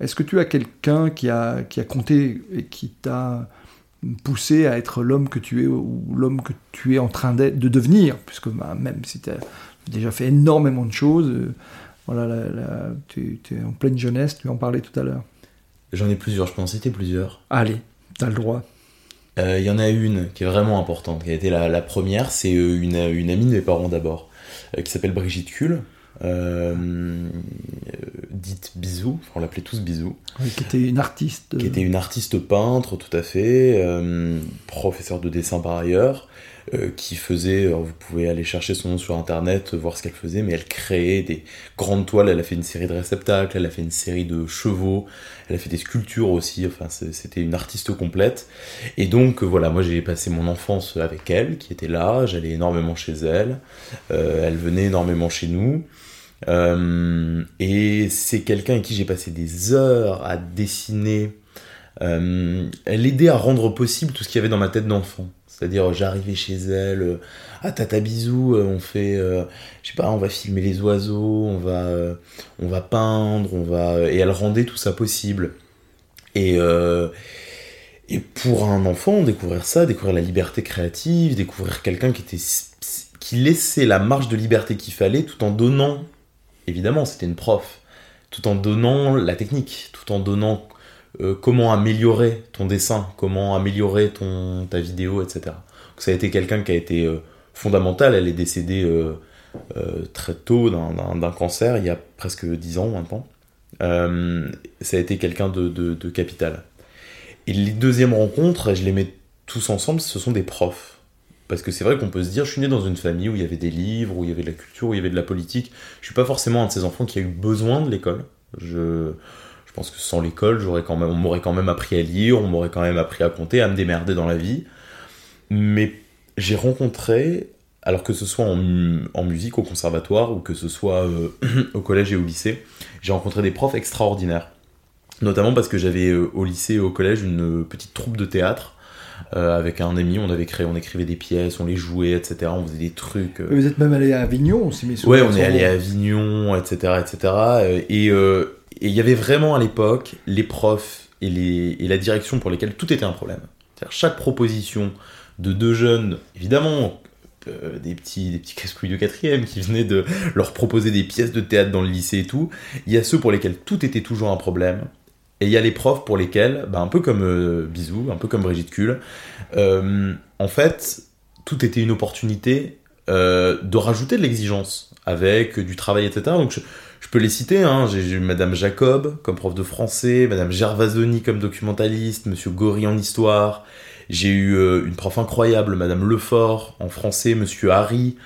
est-ce que tu as quelqu'un qui a, qui a compté et qui t'a poussé à être l'homme que tu es ou l'homme que tu es en train de devenir, puisque bah, même si tu déjà fait énormément de choses. Euh, voilà, tu, es en pleine jeunesse, tu en parlais tout à l'heure. J'en ai plusieurs, je peux en citer plusieurs. Allez, tu as le droit. Il euh, y en a une qui est vraiment importante, qui a été la, première, c'est euh, une, une, amie de mes parents d'abord, qui s'appelle Brigitte Kuhl, dite Bisou, on l'appelait tous Bisou. qui était une artiste. Qui était une artiste peintre, tout à fait, professeur de dessin par ailleurs, euh, qui faisait, vous pouvez aller chercher son nom sur internet, voir ce qu'elle faisait, mais elle créait des grandes toiles, elle a fait une série de réceptacles, elle a fait une série de chevaux, elle a fait des sculptures aussi, enfin c'était une artiste complète. Et donc euh, voilà, moi j'ai passé mon enfance avec elle, qui était là, j'allais énormément chez elle, euh, elle venait énormément chez nous. et c'est quelqu'un avec qui j'ai passé des heures à dessiner. elle aidait à rendre possible tout ce qu'il y avait dans ma tête d'enfant. C'est-à-dire, j'arrivais chez elle, euh, ah tata bisous, euh, on fait, euh, je sais pas, on va filmer les oiseaux, on va, peindre, on va, et elle rendait tout ça possible. Et et pour un enfant, découvrir ça, découvrir la liberté créative, découvrir quelqu'un qui était qui laissait la marge de liberté qu'il fallait, tout en donnant, évidemment, c'était une prof, tout en donnant la technique, tout en donnant euh, comment améliorer ton dessin, comment améliorer ton, ta vidéo, etc. Ça a été quelqu'un qui a été euh, fondamental. Elle est décédée euh, très tôt d'un cancer, il y a presque 10 ans maintenant. ça a été quelqu'un de, de, capital. Et les deuxièmes rencontres, je les mets tous ensemble, ce sont des profs. Parce que c'est vrai qu'on peut se dire, je suis né dans une famille où il y avait des livres, où il y avait de la culture, où il y avait de la politique. Je suis pas forcément un de ces enfants qui a eu besoin de l'école. Je, pense que sans l'école, j'aurais quand même, on m'aurait quand même appris à lire, on m'aurait quand même appris à compter, à me démerder dans la vie. Mais j'ai rencontré, alors que ce soit en, musique au conservatoire ou que ce soit euh, au collège et au lycée, j'ai rencontré des profs extraordinaires. Notamment parce que j'avais euh, au lycée et au collège une petite troupe de théâtre. Euh, avec un ami, on avait créé, on écrivait des pièces, on les jouait, etc. On faisait des trucs. Vous êtes même allé à Avignon aussi, mais Ouais, on est allé à Avignon, etc., etc. Et, et il y avait vraiment à l'époque les profs et, la direction pour lesquels tout était un problème. C'est-à-dire chaque proposition de deux jeunes, évidemment, euh, des petits, des petits casse-couilles de quatrième qui venaient de leur proposer des pièces de théâtre dans le lycée et tout. Il y a ceux pour lesquels tout était toujours un problème. Et il y a les profs pour lesquels, bah, un peu comme euh, Bisou, un peu comme Brigitte Kuhl, euh, en fait, tout était une opportunité de rajouter de l'exigence avec du travail, etc. je peux les citer, hein. j'ai eu Madame Jacob comme prof de français, Madame Gervasoni comme documentaliste, Monsieur Gori en histoire, j'ai eu euh, une prof incroyable, Madame Lefort en français, Monsieur Harry,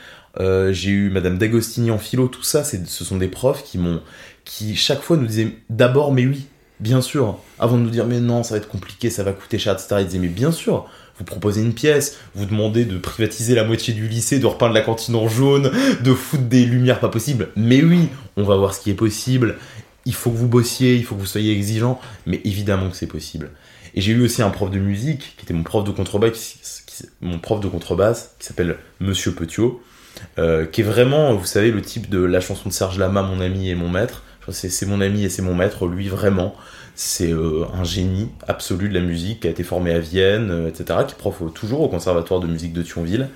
euh, j'ai eu Madame D'Agostini en philo, tout ça, ce sont des profs qui m'ont, qui chaque fois nous disaient d'abord mais oui, bien sûr, avant de nous dire mais non, ça va être compliqué, ça va coûter cher, etc. Ils disaient mais bien sûr, vous proposez une pièce, vous demandez de privatiser la moitié du lycée, de repeindre la cantine en jaune, de foutre des lumières pas possibles. Mais oui, on va voir ce qui est possible. Il faut que vous bossiez, il faut que vous soyez exigeant, mais évidemment que c'est possible. Et j'ai eu aussi un prof de musique, qui était mon prof de contrebasse, qui, mon prof de contrebasse, qui s'appelle Monsieur Petiot, euh, qui est vraiment, vous savez, le type de la chanson de Serge Lama, mon ami et mon maître. C'est mon ami et c'est mon maître, lui vraiment. C'est euh, un génie absolu de la musique, qui a été formé à Vienne, euh, etc., qui prof toujours au conservatoire de musique de Thionville.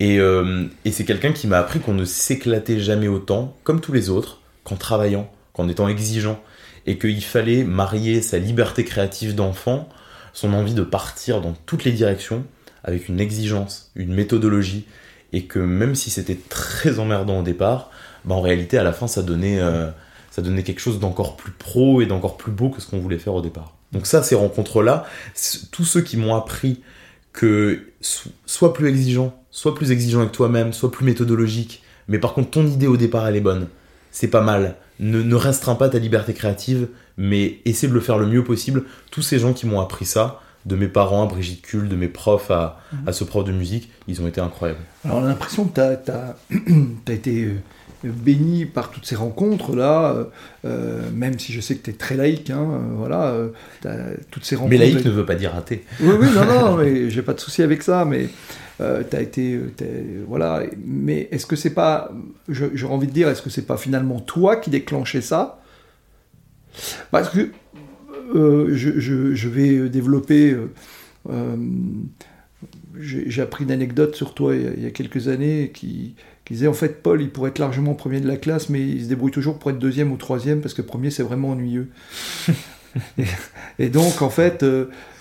Et, euh, c'est quelqu'un qui m'a appris qu'on ne s'éclatait jamais autant, comme tous les autres, qu'en travaillant, qu'en étant exigeant, et qu'il fallait marier sa liberté créative d'enfant, son envie de partir dans toutes les directions, avec une exigence, une méthodologie, et que même si c'était très emmerdant au départ, bah, en réalité, à la fin, ça donnait, euh, ça donnait quelque chose d'encore plus pro et d'encore plus beau que ce qu'on voulait faire au départ. Donc ça, ces rencontres-là, tous ceux qui m'ont appris que sois plus exigeant, sois plus exigeant avec toi-même, sois plus méthodologique, mais par contre ton idée au départ elle est bonne, c'est pas mal. Ne, ne restreins pas ta liberté créative, mais essaie de le faire le mieux possible. Tous ces gens qui m'ont appris ça, de mes parents à Brigitte Kuhl, de mes profs à, mhm. à, ce prof de musique, ils ont été incroyables. Alors on a l'impression que tu as, été euh, béni par toutes ces rencontres-là, euh, euh, même si je sais que tu es très laïque, hein, voilà, toutes ces rencontres... Mais laïque ne veut pas dire athée. Oui, oui, non, non, mais j'ai pas de souci avec ça, mais tu as été... voilà, mais est-ce que c'est pas... J'aurais envie de dire, est-ce que c'est pas finalement toi qui déclenchais ça? Parce que euh, je, vais développer. Euh, euh, j'ai appris une anecdote sur toi il y a, quelques années qui, disait en fait Paul il pourrait être largement premier de la classe mais il se débrouille toujours pour être deuxième ou troisième parce que premier c'est vraiment ennuyeux. et, donc en fait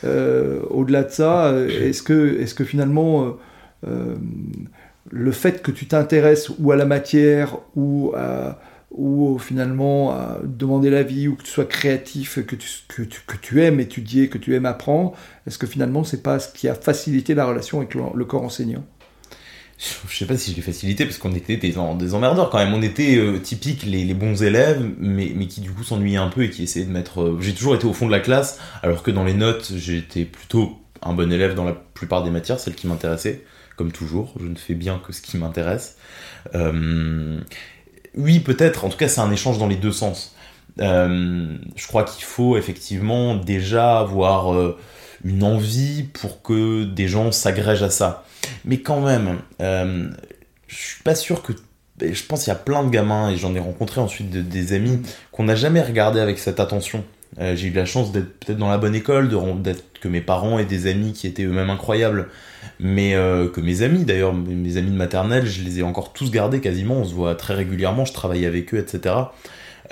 au-delà de ça est-ce que, est que finalement le fait que tu t'intéresses ou à la matière ou à, ou finalement à demander l'avis, ou que tu sois créatif, que tu, que, tu, que tu aimes étudier, que tu aimes apprendre, est-ce que finalement c'est pas ce qui a facilité la relation avec le, corps enseignant? Je sais pas si je l'ai facilité parce qu'on était des, emmerdeurs quand même. On était euh, typiques les, les, bons élèves, mais, mais qui du coup s'ennuyaient un peu et qui essayaient de mettre. Euh, j'ai toujours été au fond de la classe, alors que dans les notes, j'étais plutôt un bon élève dans la plupart des matières, celles qui m'intéressaient, comme toujours. Je ne fais bien que ce qui m'intéresse. Euh, oui, peut-être. En tout cas, c'est un échange dans les deux sens. Euh, je crois qu'il faut effectivement déjà avoir euh, une envie pour que des gens s'agrègent à ça. Mais quand même, euh, je suis pas sûr que. Je pense qu'il y a plein de gamins, et j'en ai rencontré ensuite des amis, qu'on n'a jamais regardé avec cette attention. j'ai eu la chance d'être peut-être dans la bonne école, que mes parents et des amis qui étaient eux-mêmes incroyables mais euh, que mes amis d'ailleurs, mes amis de maternelle, je les ai encore tous gardés quasiment, on se voit très régulièrement, je travaille avec eux, etc.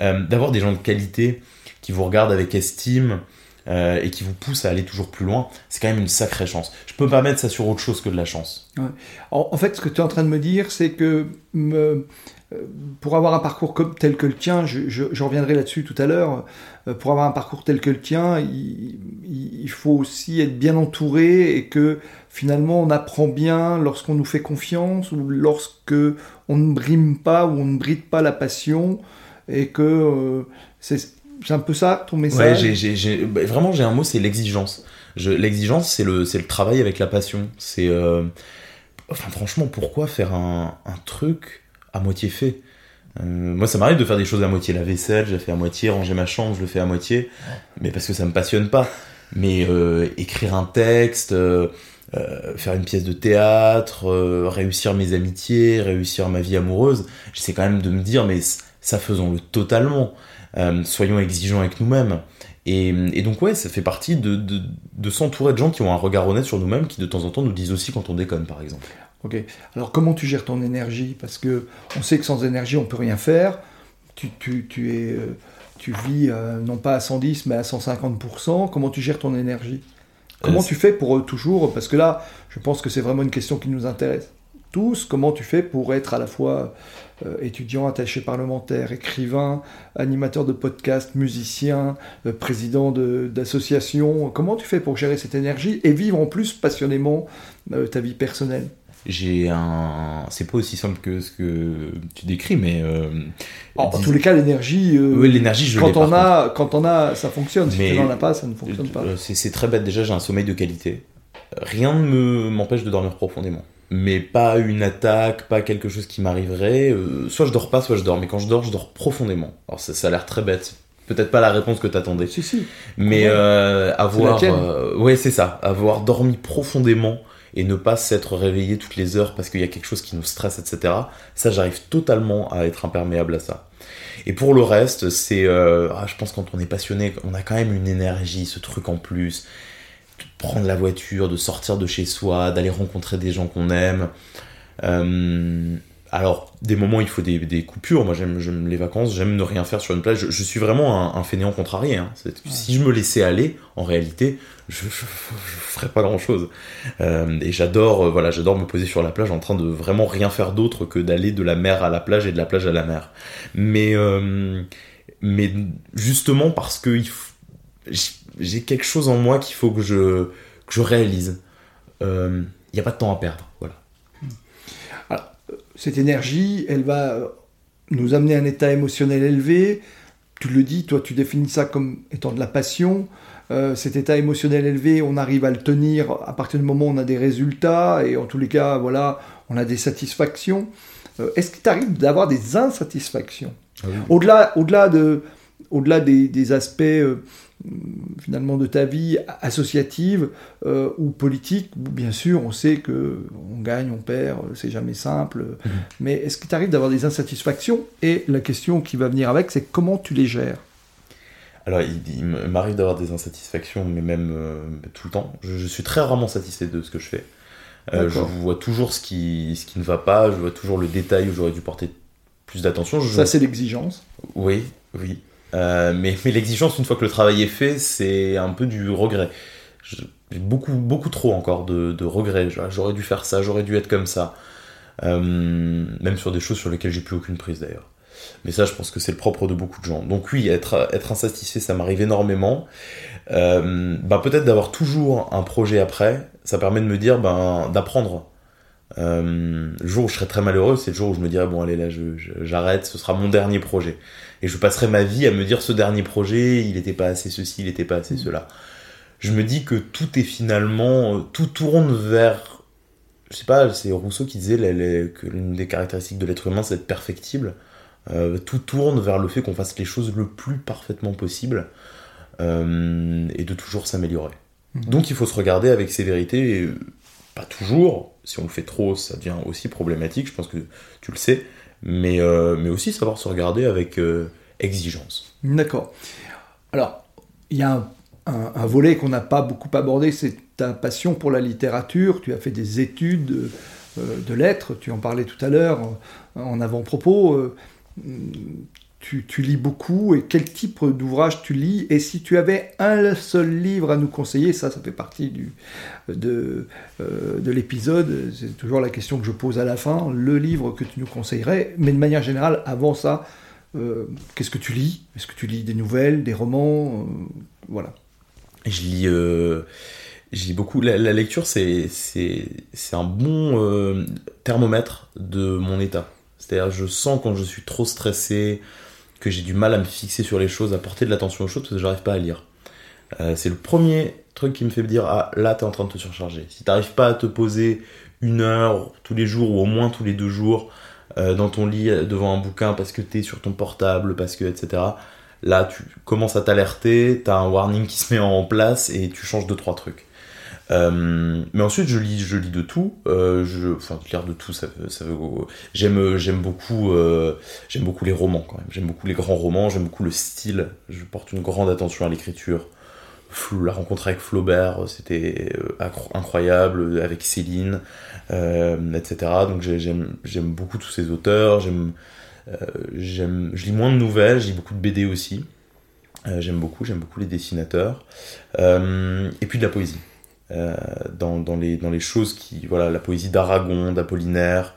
Euh, d'avoir des gens de qualité qui vous regardent avec estime euh, et qui vous poussent à aller toujours plus loin, c'est quand même une sacrée chance. Je peux pas mettre ça sur autre chose que de la chance. En, fait, ce que tu es en train de me dire, c'est que pour avoir un parcours comme, tel que le tien, je, reviendrai là-dessus tout à l'heure, pour avoir un parcours tel que le tien, il, faut aussi être bien entouré et que finalement on apprend bien lorsqu'on nous fait confiance ou lorsque on ne brime pas ou on ne bride pas la passion et que euh, c'est un peu ça ton message? Bah, vraiment j'ai un mot, c'est l'exigence. L'exigence, c'est le, travail avec la passion. C'est, euh, franchement, pourquoi faire un, truc à moitié fait? euh, moi, ça m'arrive de faire des choses à moitié. La vaisselle, j'ai fait à moitié. Ranger ma chambre, je le fais à moitié. Mais parce que ça me passionne pas. Mais écrire un texte, euh, faire une pièce de théâtre, euh, réussir mes amitiés, réussir ma vie amoureuse, j'essaie quand même de me dire, mais ça faisons-le totalement. Euh, soyons exigeants avec nous-mêmes. Et, donc ouais, ça fait partie de, de, s'entourer de gens qui ont un regard honnête sur nous-mêmes, qui de temps en temps nous disent aussi quand on déconne, par exemple. Ok. Alors comment tu gères ton énergie? Parce que on sait que sans énergie, on peut rien faire. Tu, tu, tu es, tu vis non pas à 110, mais à 150%. Comment tu gères ton énergie? Comment euh, tu fais pour euh, toujours, parce que là, je pense que c'est vraiment une question qui nous intéresse tous, comment tu fais pour être à la fois euh, étudiant, attaché parlementaire, écrivain, animateur de podcast, musicien, président d'association, comment tu fais pour gérer cette énergie et vivre en plus passionnément ta vie personnelle? J'ai un. C'est pas aussi simple que ce que tu décris, mais. Euh, en tous les cas, l'énergie. Euh, oui, l'énergie, je quand on a, Quand on a, ça fonctionne. Si tu n'en as pas, ça ne fonctionne pas. Euh, c'est très bête. Déjà, j'ai un sommeil de qualité. Rien ne m'empêche de dormir profondément. Mais pas une attaque, pas quelque chose qui m'arriverait. soit je dors pas, soit je dors. Mais quand je dors, je dors profondément. Alors ça, ça a l'air très bête. Peut-être pas la réponse que t'attendais. Si, si. Mais avoir. ouais, c'est ça. Avoir dormi profondément et ne pas s'être réveillé toutes les heures parce qu'il y a quelque chose qui nous stresse, etc. Ça, j'arrive totalement à être imperméable à ça. Et pour le reste, c'est, euh, ah, je pense quand on est passionné, on a quand même une énergie, ce truc en plus, de prendre la voiture, de sortir de chez soi, d'aller rencontrer des gens qu'on aime. Euh, alors, des moments, il faut des, des coupures. Moi, j'aime les vacances, j'aime ne rien faire sur une plage. Je, je suis vraiment un, un fainéant contrarié. Hein. Si je me laissais aller, en réalité, je, je ferais pas grand-chose. Euh, et j'adore, euh, voilà, j'adore me poser sur la plage en train de vraiment rien faire d'autre que d'aller de la mer à la plage et de la plage à la mer. Mais, euh, mais justement parce que j'ai quelque chose en moi qu'il faut que je, que je réalise. Il n'y a pas de temps à perdre. Voilà. Cette énergie, elle va euh, nous amener à un état émotionnel élevé. Tu le dis, toi, tu définis ça comme étant de la passion. Euh, cet état émotionnel élevé, on arrive à le tenir à partir du moment où on a des résultats et en tous les cas, voilà, on a des satisfactions. Euh, Est-ce qu'il t'arrive d'avoir des insatisfactions? Au-delà, au-delà de, au-delà des, des aspects euh, finalement de ta vie associative euh, ou politique, bien sûr, on sait que on gagne, on perd, c'est jamais simple. Mais est-ce qu'il t'arrive d'avoir des insatisfactions? Et la question qui va venir avec, c'est comment tu les gères? Alors, il, il m'arrive d'avoir des insatisfactions, mais même euh, tout le temps. Je, je suis très rarement satisfait de ce que je fais. Euh, je vois toujours ce qui, ce qui ne va pas, je vois toujours le détail où j'aurais dû porter plus d'attention. Je- Ça, c'est l'exigence. Oui, oui. Euh, mais mais l'exigence, une fois que le travail est fait, c'est un peu du regret. J'ai beaucoup, beaucoup trop encore de, regrets. J'aurais dû faire ça, j'aurais dû être comme ça. Euh, même sur des choses sur lesquelles j'ai plus aucune prise d'ailleurs. Mais ça, je pense que c'est le propre de beaucoup de gens. Donc oui, être, insatisfait, ça m'arrive énormément. Euh, ben, peut-être d'avoir toujours un projet après, ça permet de me dire, ben, d'apprendre. Euh, le jour où je serai très malheureux, c'est le jour où je me dirai, bon allez là, j'arrête, ce sera mon dernier projet. Et je passerai ma vie à me dire, ce dernier projet, il n'était pas assez ceci, il n'était pas assez cela. Je me dis que tout est finalement, tout tourne vers, je sais pas, c'est Rousseau qui disait que l'une des caractéristiques de l'être humain, c'est d'être perfectible. Euh, tout tourne vers le fait qu'on fasse les choses le plus parfaitement possible euh, et de toujours s'améliorer. Mhm. Donc il faut se regarder avec sévérité, et, pas toujours, si on le fait trop, ça devient aussi problématique, je pense que tu le sais, mais, euh, mais aussi savoir se regarder avec euh, exigence. D'accord. Alors, il y a un, volet qu'on n'a pas beaucoup abordé, c'est ta passion pour la littérature. Tu as fait des études euh, de lettres, tu en parlais tout à l'heure en avant-propos. Tu, lis beaucoup et quel type d'ouvrage tu lis Et si tu avais un seul livre à nous conseiller, ça, ça fait partie du, de, euh, de l'épisode, c'est toujours la question que je pose à la fin, le livre que tu nous conseillerais, mais de manière générale, avant ça, euh, qu'est-ce que tu lis? Est-ce que tu lis des nouvelles, des romans? Euh, Voilà. Je lis, je lis beaucoup. La, la lecture, c'est, un bon thermomètre de mon état. C'est-à-dire, je sens quand je suis trop stressé, que j'ai du mal à me fixer sur les choses, à porter de l'attention aux choses, parce que j'arrive pas à lire. Euh, c'est le premier truc qui me fait me dire ah là t'es en train de te surcharger. Si t'arrives pas à te poser une heure tous les jours ou au moins tous les deux jours euh, dans ton lit devant un bouquin parce que t'es sur ton portable, parce que etc. Là tu commences à t'alerter, t'as un warning qui se met en place et tu changes deux trois trucs. Euh, mais ensuite je lis je lis de tout. Euh, lire de tout ça, veut- j'aime j'aime beaucoup euh, j'aime beaucoup les romans quand même. J'aime beaucoup les grands romans. J'aime beaucoup le style. Je porte une grande attention à l'écriture. La rencontre avec Flaubert, c'était euh, accro- incroyable, avec Céline, etc. Donc j'ai- j'aime j'aime beaucoup tous ces auteurs. J'aime j'aime je lis moins de nouvelles. Je beaucoup de BD aussi. J'aime beaucoup, j'aime beaucoup les dessinateurs. Et puis de la poésie. Euh, dans, dans, les, dans les choses qui. Voilà, la poésie d'Aragon, d'Apollinaire,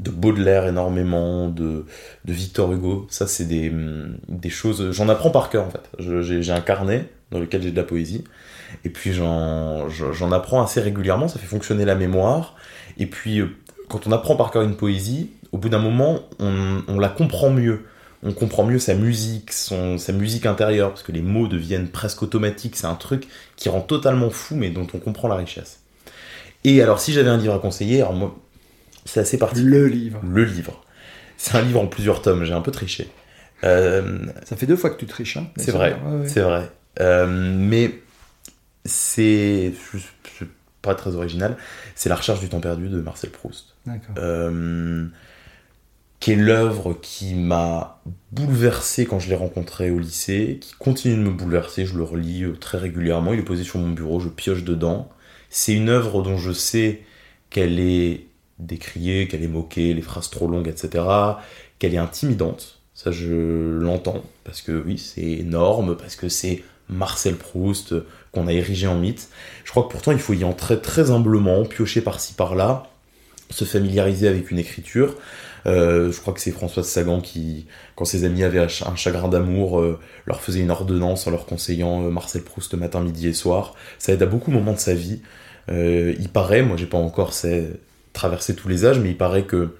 de Baudelaire énormément, de, de Victor Hugo. Ça, c'est des, hum, des choses. J'en apprends par cœur en fait. J'ai un carnet dans lequel j'ai de la poésie. Et puis j'en apprends assez régulièrement. Ça fait fonctionner la mémoire. Et puis, euh, quand on apprend par cœur une poésie, au bout d'un moment, on, on la comprend mieux on comprend mieux sa musique, son, sa musique intérieure, parce que les mots deviennent presque automatiques. C'est un truc qui rend totalement fou, mais dont on comprend la richesse. Et alors, si j'avais un livre à conseiller, alors moi, c'est assez particulier. Le livre. Le livre. C'est un livre en plusieurs tomes, j'ai un peu triché. Euh, Ça fait deux fois que tu triches. Hein, c'est vrai, Ouais, ouais. c'est vrai. Euh, mais c'est. Pas très original. C'est La recherche du temps perdu de Marcel Proust. D'accord. Euh, qui est l'œuvre qui m'a bouleversé quand je l'ai rencontré au lycée, qui continue de me bouleverser, je le relis euh, très régulièrement, il est posé sur mon bureau, je pioche dedans. C'est une œuvre dont je sais qu'elle est décriée, qu'elle est moquée, les phrases trop longues, etc., qu'elle est intimidante. Ça, je l'entends, parce que oui, c'est énorme, parce que c'est Marcel Proust qu'on a érigé en mythe. Je crois que pourtant, il faut y entrer très humblement, piocher par-ci par-là, se familiariser avec une écriture. Euh, je crois que c'est Françoise Sagan qui, quand ses amis avaient un chagrin d'amour, euh, leur faisait une ordonnance en leur conseillant euh, Marcel Proust matin, midi et soir. Ça aide à beaucoup de moments de sa vie. il paraît, moi j'ai pas encore traversé tous les âges, mais il paraît que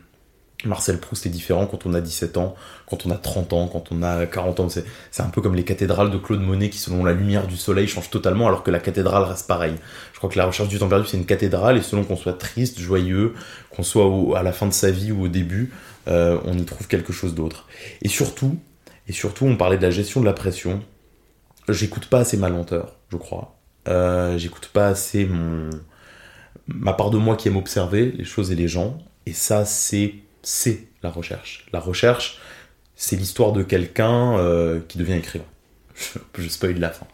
Marcel Proust est différent quand on a 17 ans, quand on a 30 ans, quand on a 40 ans. C'est un peu comme les cathédrales de Claude Monet qui, selon la lumière du soleil, changent totalement alors que la cathédrale reste pareille. Je crois que la recherche du temps perdu, c'est une cathédrale et selon qu'on soit triste, joyeux, qu'on soit à la fin de sa vie ou au début, euh, on y trouve quelque chose d'autre. Et surtout, et surtout, on parlait de la gestion de la pression. J'écoute pas assez ma lenteur, je crois. Euh, j'écoute pas assez mon ma part de moi qui aime observer les choses et les gens. Et ça, c'est c'est la recherche. La recherche, c'est l'histoire de quelqu'un euh, qui devient écrivain. Je, spoil la fin.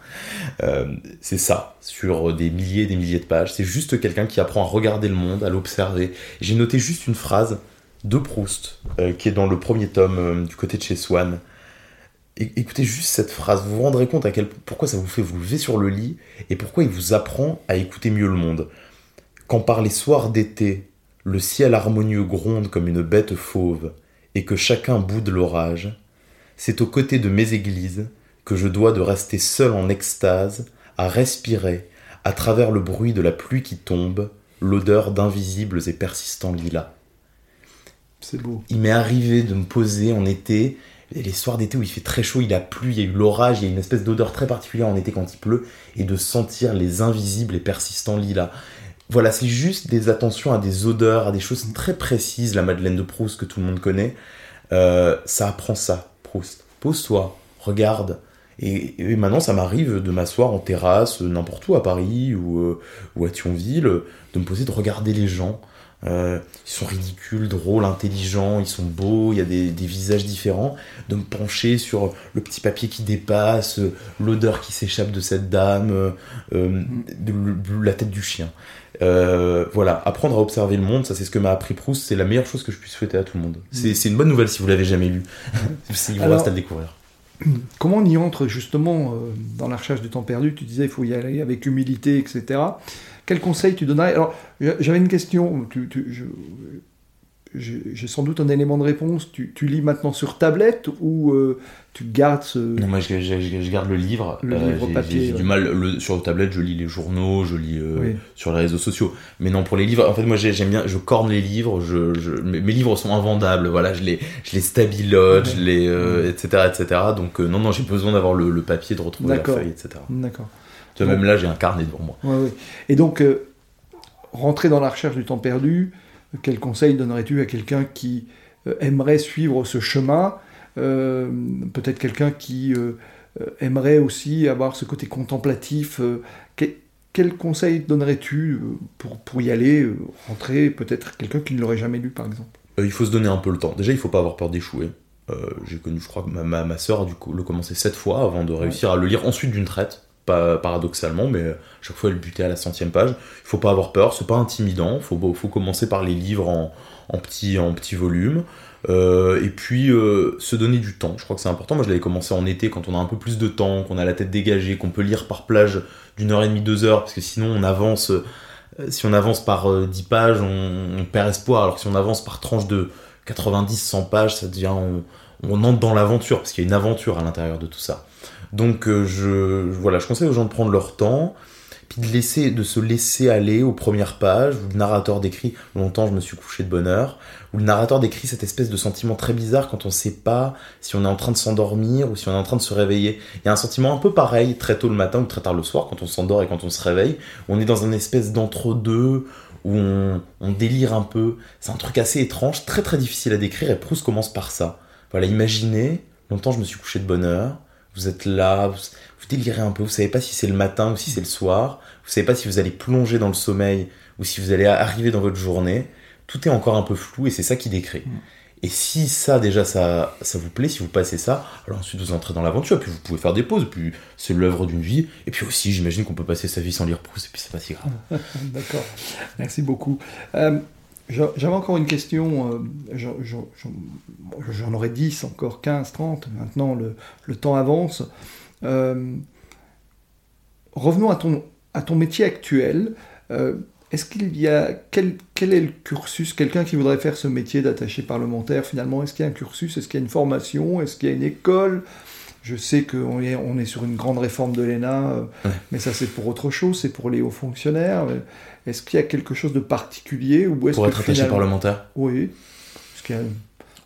Euh, c'est ça, sur des milliers et des milliers de pages. C'est juste quelqu'un qui apprend à regarder le monde, à l'observer. J'ai noté juste une phrase de Proust, euh, qui est dans le premier tome du côté de chez Swann. écoutez juste cette phrase, vous vous rendrez compte à quel pourquoi ça vous fait vous lever sur le lit et pourquoi il vous apprend à écouter mieux le monde. Quand par les soirs d'été, le ciel harmonieux gronde comme une bête fauve, et que chacun boude l'orage, c'est aux côtés de mes églises que je dois de rester seul en extase, à respirer, à travers le bruit de la pluie qui tombe, l'odeur d'invisibles et persistants lilas. C'est beau. Il m'est arrivé de me poser en été, les soirs d'été où il fait très chaud, il a plu, il y a eu l'orage, il y a une espèce d'odeur très particulière en été quand il pleut, et de sentir les invisibles et persistants lilas. Voilà, c'est juste des attentions à des odeurs, à des choses très précises, la Madeleine de Proust que tout le monde connaît. Euh, ça apprend ça, Proust. Pose-toi, regarde. Et, maintenant, ça m'arrive de m'asseoir en terrasse, n'importe où à Paris ou, euh, ou, à Thionville, de me poser, de regarder les gens. Euh, ils sont ridicules, drôles, intelligents, ils sont beaux, il y a des, des, visages différents. De me pencher sur le petit papier qui dépasse, l'odeur qui s'échappe de cette dame, la tête du chien. Euh, voilà, apprendre à observer le monde, ça c'est ce que m'a appris Proust, c'est la meilleure chose que je puisse souhaiter à tout le monde. C'est mm. une bonne nouvelle si vous l'avez jamais lu. il vous reste à le découvrir. Comment on y entre justement euh, dans la recherche du temps perdu? Tu disais il faut y aller avec humilité, etc. Quel conseil tu donnerais? Alors j'avais une question. Tu, j'ai sans doute un élément de réponse. Tu, lis maintenant sur tablette ou euh, tu gardes ce. Non, moi je, garde le livre. Le livre euh, papier. J'ai du mal. Le, sur tablette, je lis les journaux, je lis euh, sur les réseaux sociaux. Mais non, pour les livres, en fait, moi j'aime bien. Je corne les livres. Je, mes, livres sont invendables. Voilà, je les, je les stabilote, je les, etc., etc. Donc, non, non, j'ai besoin d'avoir le, papier, de retrouver la feuille, etc. D'accord. Même là, j'ai un carnet devant moi. Ouais, Et donc, rentrer dans la recherche du temps perdu quel conseil donnerais-tu à quelqu'un qui euh, aimerait suivre ce chemin euh, Peut-être quelqu'un qui euh, aimerait aussi avoir ce côté contemplatif. Quel, conseil donnerais-tu pour, pour y aller, rentrer Peut-être quelqu'un qui ne l'aurait jamais lu, par exemple? Il faut se donner un peu le temps. Déjà, il ne faut pas avoir peur d'échouer. J'ai connu, je crois que ma, ma, soeur a dû le commencer sept fois avant de réussir à le lire ensuite d'une traite paradoxalement, mais chaque fois elle butait à la centième page. Il faut pas avoir peur, c'est pas intimidant, faut, faut commencer par les livres en, petits en petit volumes. Euh, et puis euh, se donner du temps, je crois que c'est important. Moi je l'avais commencé en été quand on a un peu plus de temps, qu'on a la tête dégagée, qu'on peut lire par plage d'une heure et demie, deux heures, parce que sinon on avance, euh, si on avance par dix pages, on, perd espoir, alors si on avance par tranche de 90, 100 pages, ça devient, on, on entre dans l'aventure, parce qu'il y a une aventure à l'intérieur de tout ça. Donc euh, je, voilà, je conseille aux gens de prendre leur temps, puis de, laisser, de se laisser aller aux premières pages, où le narrateur décrit, longtemps je me suis couché de bonne heure, où le narrateur décrit cette espèce de sentiment très bizarre quand on ne sait pas si on est en train de s'endormir ou si on est en train de se réveiller. Il y a un sentiment un peu pareil, très tôt le matin ou très tard le soir, quand on s'endort et quand on se réveille, on est dans une espèce d'entre-deux, où on, on, délire un peu. C'est un truc assez étrange, très très difficile à décrire, et Proust commence par ça. Voilà, imaginez, longtemps je me suis couché de bonne heure, vous êtes là, vous, délirez un peu, vous savez pas si c'est le matin ou si c'est le soir, vous savez pas si vous allez plonger dans le sommeil ou si vous allez arriver dans votre journée. Tout est encore un peu flou et c'est ça qui décrit. Et si ça déjà ça, ça vous plaît, si vous passez ça, alors ensuite vous entrez dans l'aventure, puis vous pouvez faire des pauses, puis c'est l'œuvre d'une vie, et puis aussi j'imagine qu'on peut passer sa vie sans lire Proust, et puis c'est pas si grave. D'accord, merci beaucoup. Euh, J'avais encore une question, j'en aurais 10, encore 15, 30, maintenant le, temps avance. revenons à ton, à ton métier actuel. Est-ce qu'il y a. Quel, quel est le cursus Quelqu'un qui voudrait faire ce métier d'attaché parlementaire, finalement, est-ce qu'il y a un cursus? Est-ce qu'il y a une formation? Est-ce qu'il y a une école? Je sais qu'on est, on est sur une grande réforme de l'ENA, euh, mais ça c'est pour autre chose, c'est pour les hauts fonctionnaires. Est-ce qu'il y a quelque chose de particulier ou est Pour être attaché parlementaire Oui. Est-ce qu'il y a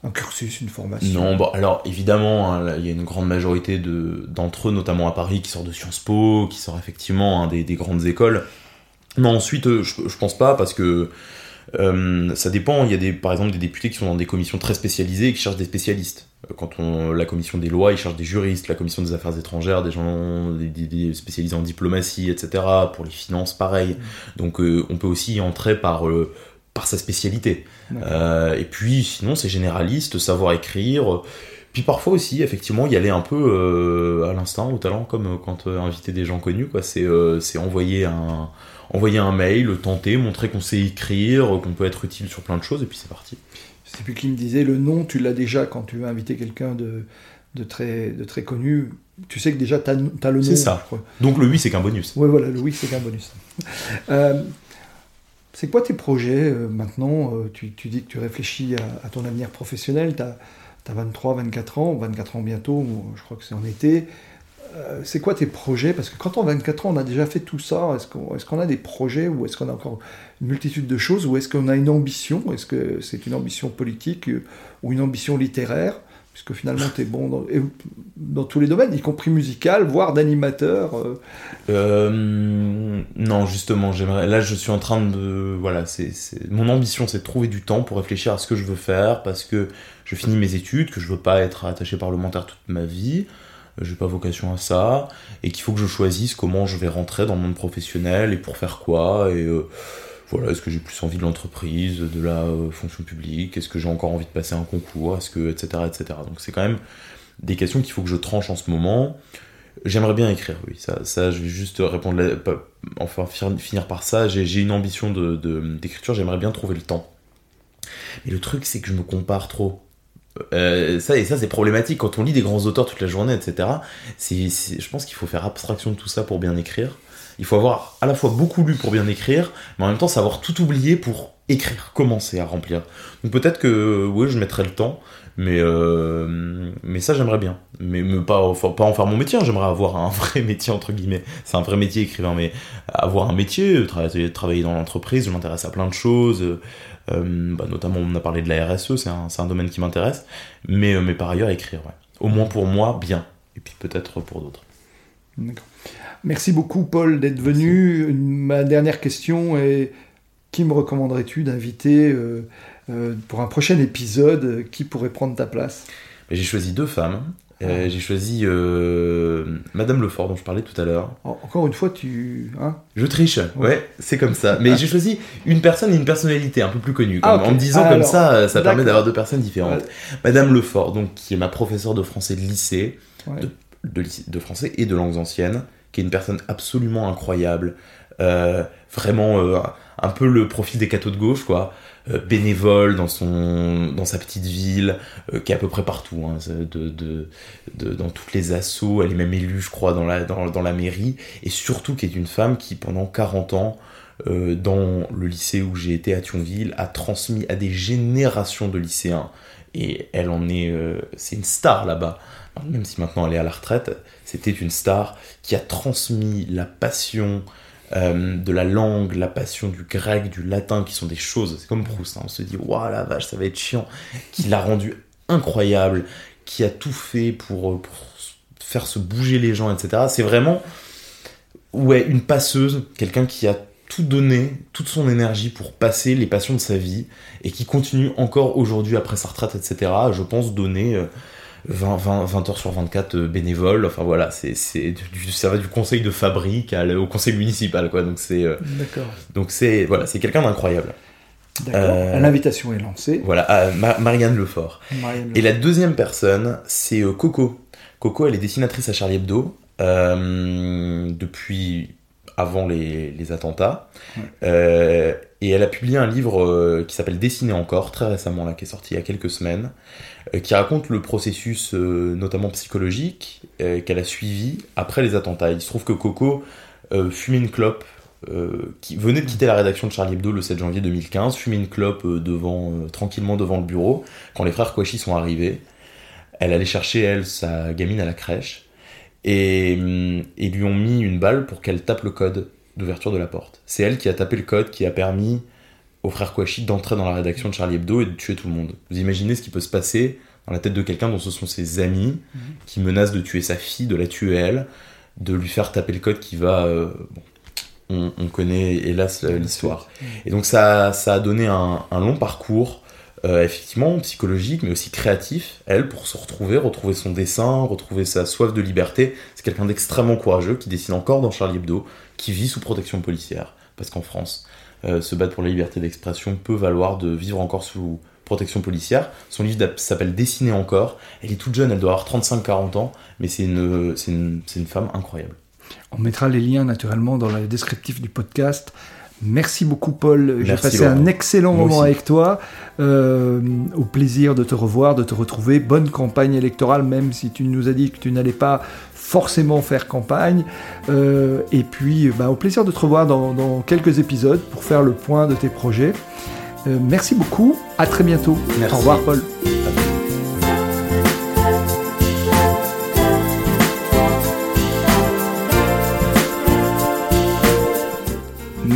un cursus, une formation? Non, bon, alors évidemment, hein, il y a une grande majorité de, d'entre eux, notamment à Paris, qui sortent de Sciences Po, qui sortent effectivement hein, des, des, grandes écoles. Non, ensuite, euh, je, je pense pas parce que euh, ça dépend. Il y a des, par exemple des députés qui sont dans des commissions très spécialisées et qui cherchent des spécialistes. Euh, quand on, la commission des lois, ils cherchent des juristes. La commission des affaires étrangères, des gens des, spécialisés en diplomatie, etc. Pour les finances, pareil. Mmh. Donc on peut aussi y entrer par, par sa spécialité. et puis sinon, c'est généraliste, savoir écrire. Puis parfois aussi, effectivement, y aller un peu à l'instinct, au talent, comme quand inviter des gens connus. quoi C'est envoyer un envoyer un mail, le tenter, montrer qu'on sait écrire, qu'on peut être utile sur plein de choses, et puis c'est parti. Je sais plus qui me disait, le nom, tu l'as déjà quand tu veux inviter quelqu'un de, de, très, de très connu. Tu sais que déjà, tu as, le nom. C'est ça. Donc le oui, c'est qu'un bonus. Oui, voilà, le oui, c'est qu'un bonus. Euh, c'est quoi tes projets euh, maintenant euh, tu, tu, dis que tu réfléchis à, ton avenir professionnel. Tu as, as, 23, 24 ans, 24 ans bientôt, je crois que c'est en été. Euh, c'est quoi tes projets? Parce que quand on a 24 ans, on a déjà fait tout ça. Est-ce qu'on a des projets ou est-ce qu'on a encore une multitude de choses ou est-ce qu'on a une ambition? Est-ce que c'est une ambition politique euh, ou une ambition littéraire? Puisque finalement, tu es bon dans, tous les domaines, y compris musical, voire d'animateur. Euh. non, justement, j'aimerais. Là, je suis en train de. Voilà, c'est mon ambition, c'est de trouver du temps pour réfléchir à ce que je veux faire parce que je finis mes études, que je veux pas être attaché parlementaire toute ma vie j'ai pas vocation à ça, et qu'il faut que je choisisse comment je vais rentrer dans le monde professionnel et pour faire quoi, et euh, voilà, est-ce que j'ai plus envie de l'entreprise, de la euh, fonction publique, est-ce que j'ai encore envie de passer un concours, est-ce que, etc., etc. Donc c'est quand même des questions qu'il faut que je tranche en ce moment. J'aimerais bien écrire, oui, ça, ça je vais juste répondre, enfin finir par ça, j'ai une ambition d'écriture, de, j'aimerais bien trouver le temps. Mais le truc, c'est que je me compare trop. Euh, ça et ça c'est problématique. Quand on lit des grands auteurs toute la journée etc je pense qu'il faut faire abstraction de tout ça pour bien écrire. Il faut avoir à la fois beaucoup lu pour bien écrire mais en même temps savoir tout oublier pour écrire commencer à remplir. Donc peut-être que oui je mettrai le temps mais euh, mais ça j'aimerais bien. Mais, pas pas en faire mon métier hein. j'aimerais avoir un vrai métier entre guillemets. C'est un vrai métier écrivain mais avoir un métier travailler, travailler dans l'entreprise je m'intéresse à plein de choses euh, bah, notamment, on a parlé de la RSE, c'est un, un, domaine qui m'intéresse. Mais, euh, mais par ailleurs, écrire, ouais. Au moins pour moi, bien. Et puis peut-être pour d'autres. D'accord. Merci beaucoup, Paul, d'être venu. Ma dernière question est qui me recommanderais-tu d'inviter euh, pour un prochain épisode Qui pourrait prendre ta place? J'ai choisi deux femmes. Euh, j'ai choisi euh, Madame Lefort dont je parlais tout à l'heure. Encore une fois, tu. Hein? Je triche, ouais, c'est comme ça. Mais j'ai choisi une personne et une personnalité un peu plus connue. Ah, en me disant comme ça, ça permet d'avoir deux personnes différentes. Madame Lefort, donc, qui est ma professeure de français de lycée, de, de, français et de langues anciennes, qui est une personne absolument incroyable. Euh, vraiment un peu le profil des cathos de gauche, quoi. Euh, bénévole dans, son, dans sa petite ville, euh, qui est à peu près partout, hein, de, de, dans toutes les assauts, elle est même élue, je crois, dans la, dans, dans la mairie, et surtout qui est une femme qui, pendant 40 ans, euh, dans le lycée où j'ai été à Thionville, a transmis à des générations de lycéens, et elle en est, c'est une star là-bas, même si maintenant elle est à la retraite, c'était une star qui a transmis la passion, euh, de la langue, la passion du grec, du latin, qui sont des choses, c'est comme Proust, hein, on se dit, waouh la vache, ça va être chiant, qui l'a rendu incroyable, qui a tout fait pour, euh, faire se bouger les gens, etc. C'est vraiment, ouais, une passeuse, quelqu'un qui a tout donné, toute son énergie pour passer les passions de sa vie, et qui continue encore aujourd'hui, après sa retraite, etc., je pense donner... Euh, 20, 20, 20, heures sur 24 euh, bénévoles. Enfin voilà, c'est, c'est du, ça va du conseil de fabrique au conseil municipal, quoi. Donc c'est, euh, D'accord. donc c'est, voilà, c'est quelqu'un d'incroyable. D'accord. Euh, L'invitation est lancée. Voilà, Marianne Lefort. Marianne Et la deuxième personne, c'est Coco. Coco, elle est dessinatrice à Charlie Hebdo depuis avant les, les attentats. Euh, et elle a publié un livre euh, qui s'appelle Dessiner encore, très récemment, là, qui est sorti il y a quelques semaines, euh, qui raconte le processus, notamment psychologique, qu'elle a suivi après les attentats. Il se trouve que Coco fumait une clope. qui venait de quitter la rédaction de Charlie Hebdo le 7 janvier 2015, fumait une clope devant, tranquillement devant le bureau quand les frères Kouachi sont arrivés. Elle allait chercher, elle, sa gamine à la crèche et, hum, et lui ont mis une balle pour qu'elle tape le code d'ouverture de la porte. C'est elle qui a tapé le code qui a permis aux frères Kouachi d'entrer dans la rédaction de Charlie Hebdo et de tuer tout le monde. Vous imaginez ce qui peut se passer dans la tête de quelqu'un dont ce sont ses amis qui menacent de tuer sa fille, de la tuer elle, de lui faire taper le code qui va... euh, bon, on, on connaît hélas l'histoire. Et donc ça, ça a donné un, un long parcours, euh, effectivement psychologique, mais aussi créatif, elle, pour se retrouver, retrouver son dessin, retrouver sa soif de liberté. C'est quelqu'un d'extrêmement courageux qui dessine encore dans Charlie Hebdo, qui vit sous protection policière. Parce qu'en France, euh, se battre pour la liberté d'expression peut valoir de vivre encore sous protection policière. Son livre s'appelle Dessiner encore. Elle est toute jeune, elle doit avoir 35-40 ans, mais c'est une, une, une femme incroyable. On mettra les liens naturellement dans le descriptif du podcast. Merci beaucoup Paul, j'ai passé Laurent. un excellent Moi moment aussi. avec toi. Euh, au plaisir de te revoir, de te retrouver. Bonne campagne électorale, même si tu nous as dit que tu n'allais pas forcément faire campagne. Euh, et puis bah, au plaisir de te revoir dans, dans quelques épisodes pour faire le point de tes projets. Euh, merci beaucoup, à très bientôt. Merci. Au revoir Paul.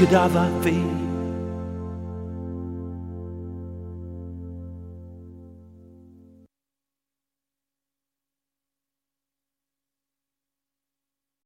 cadaver face.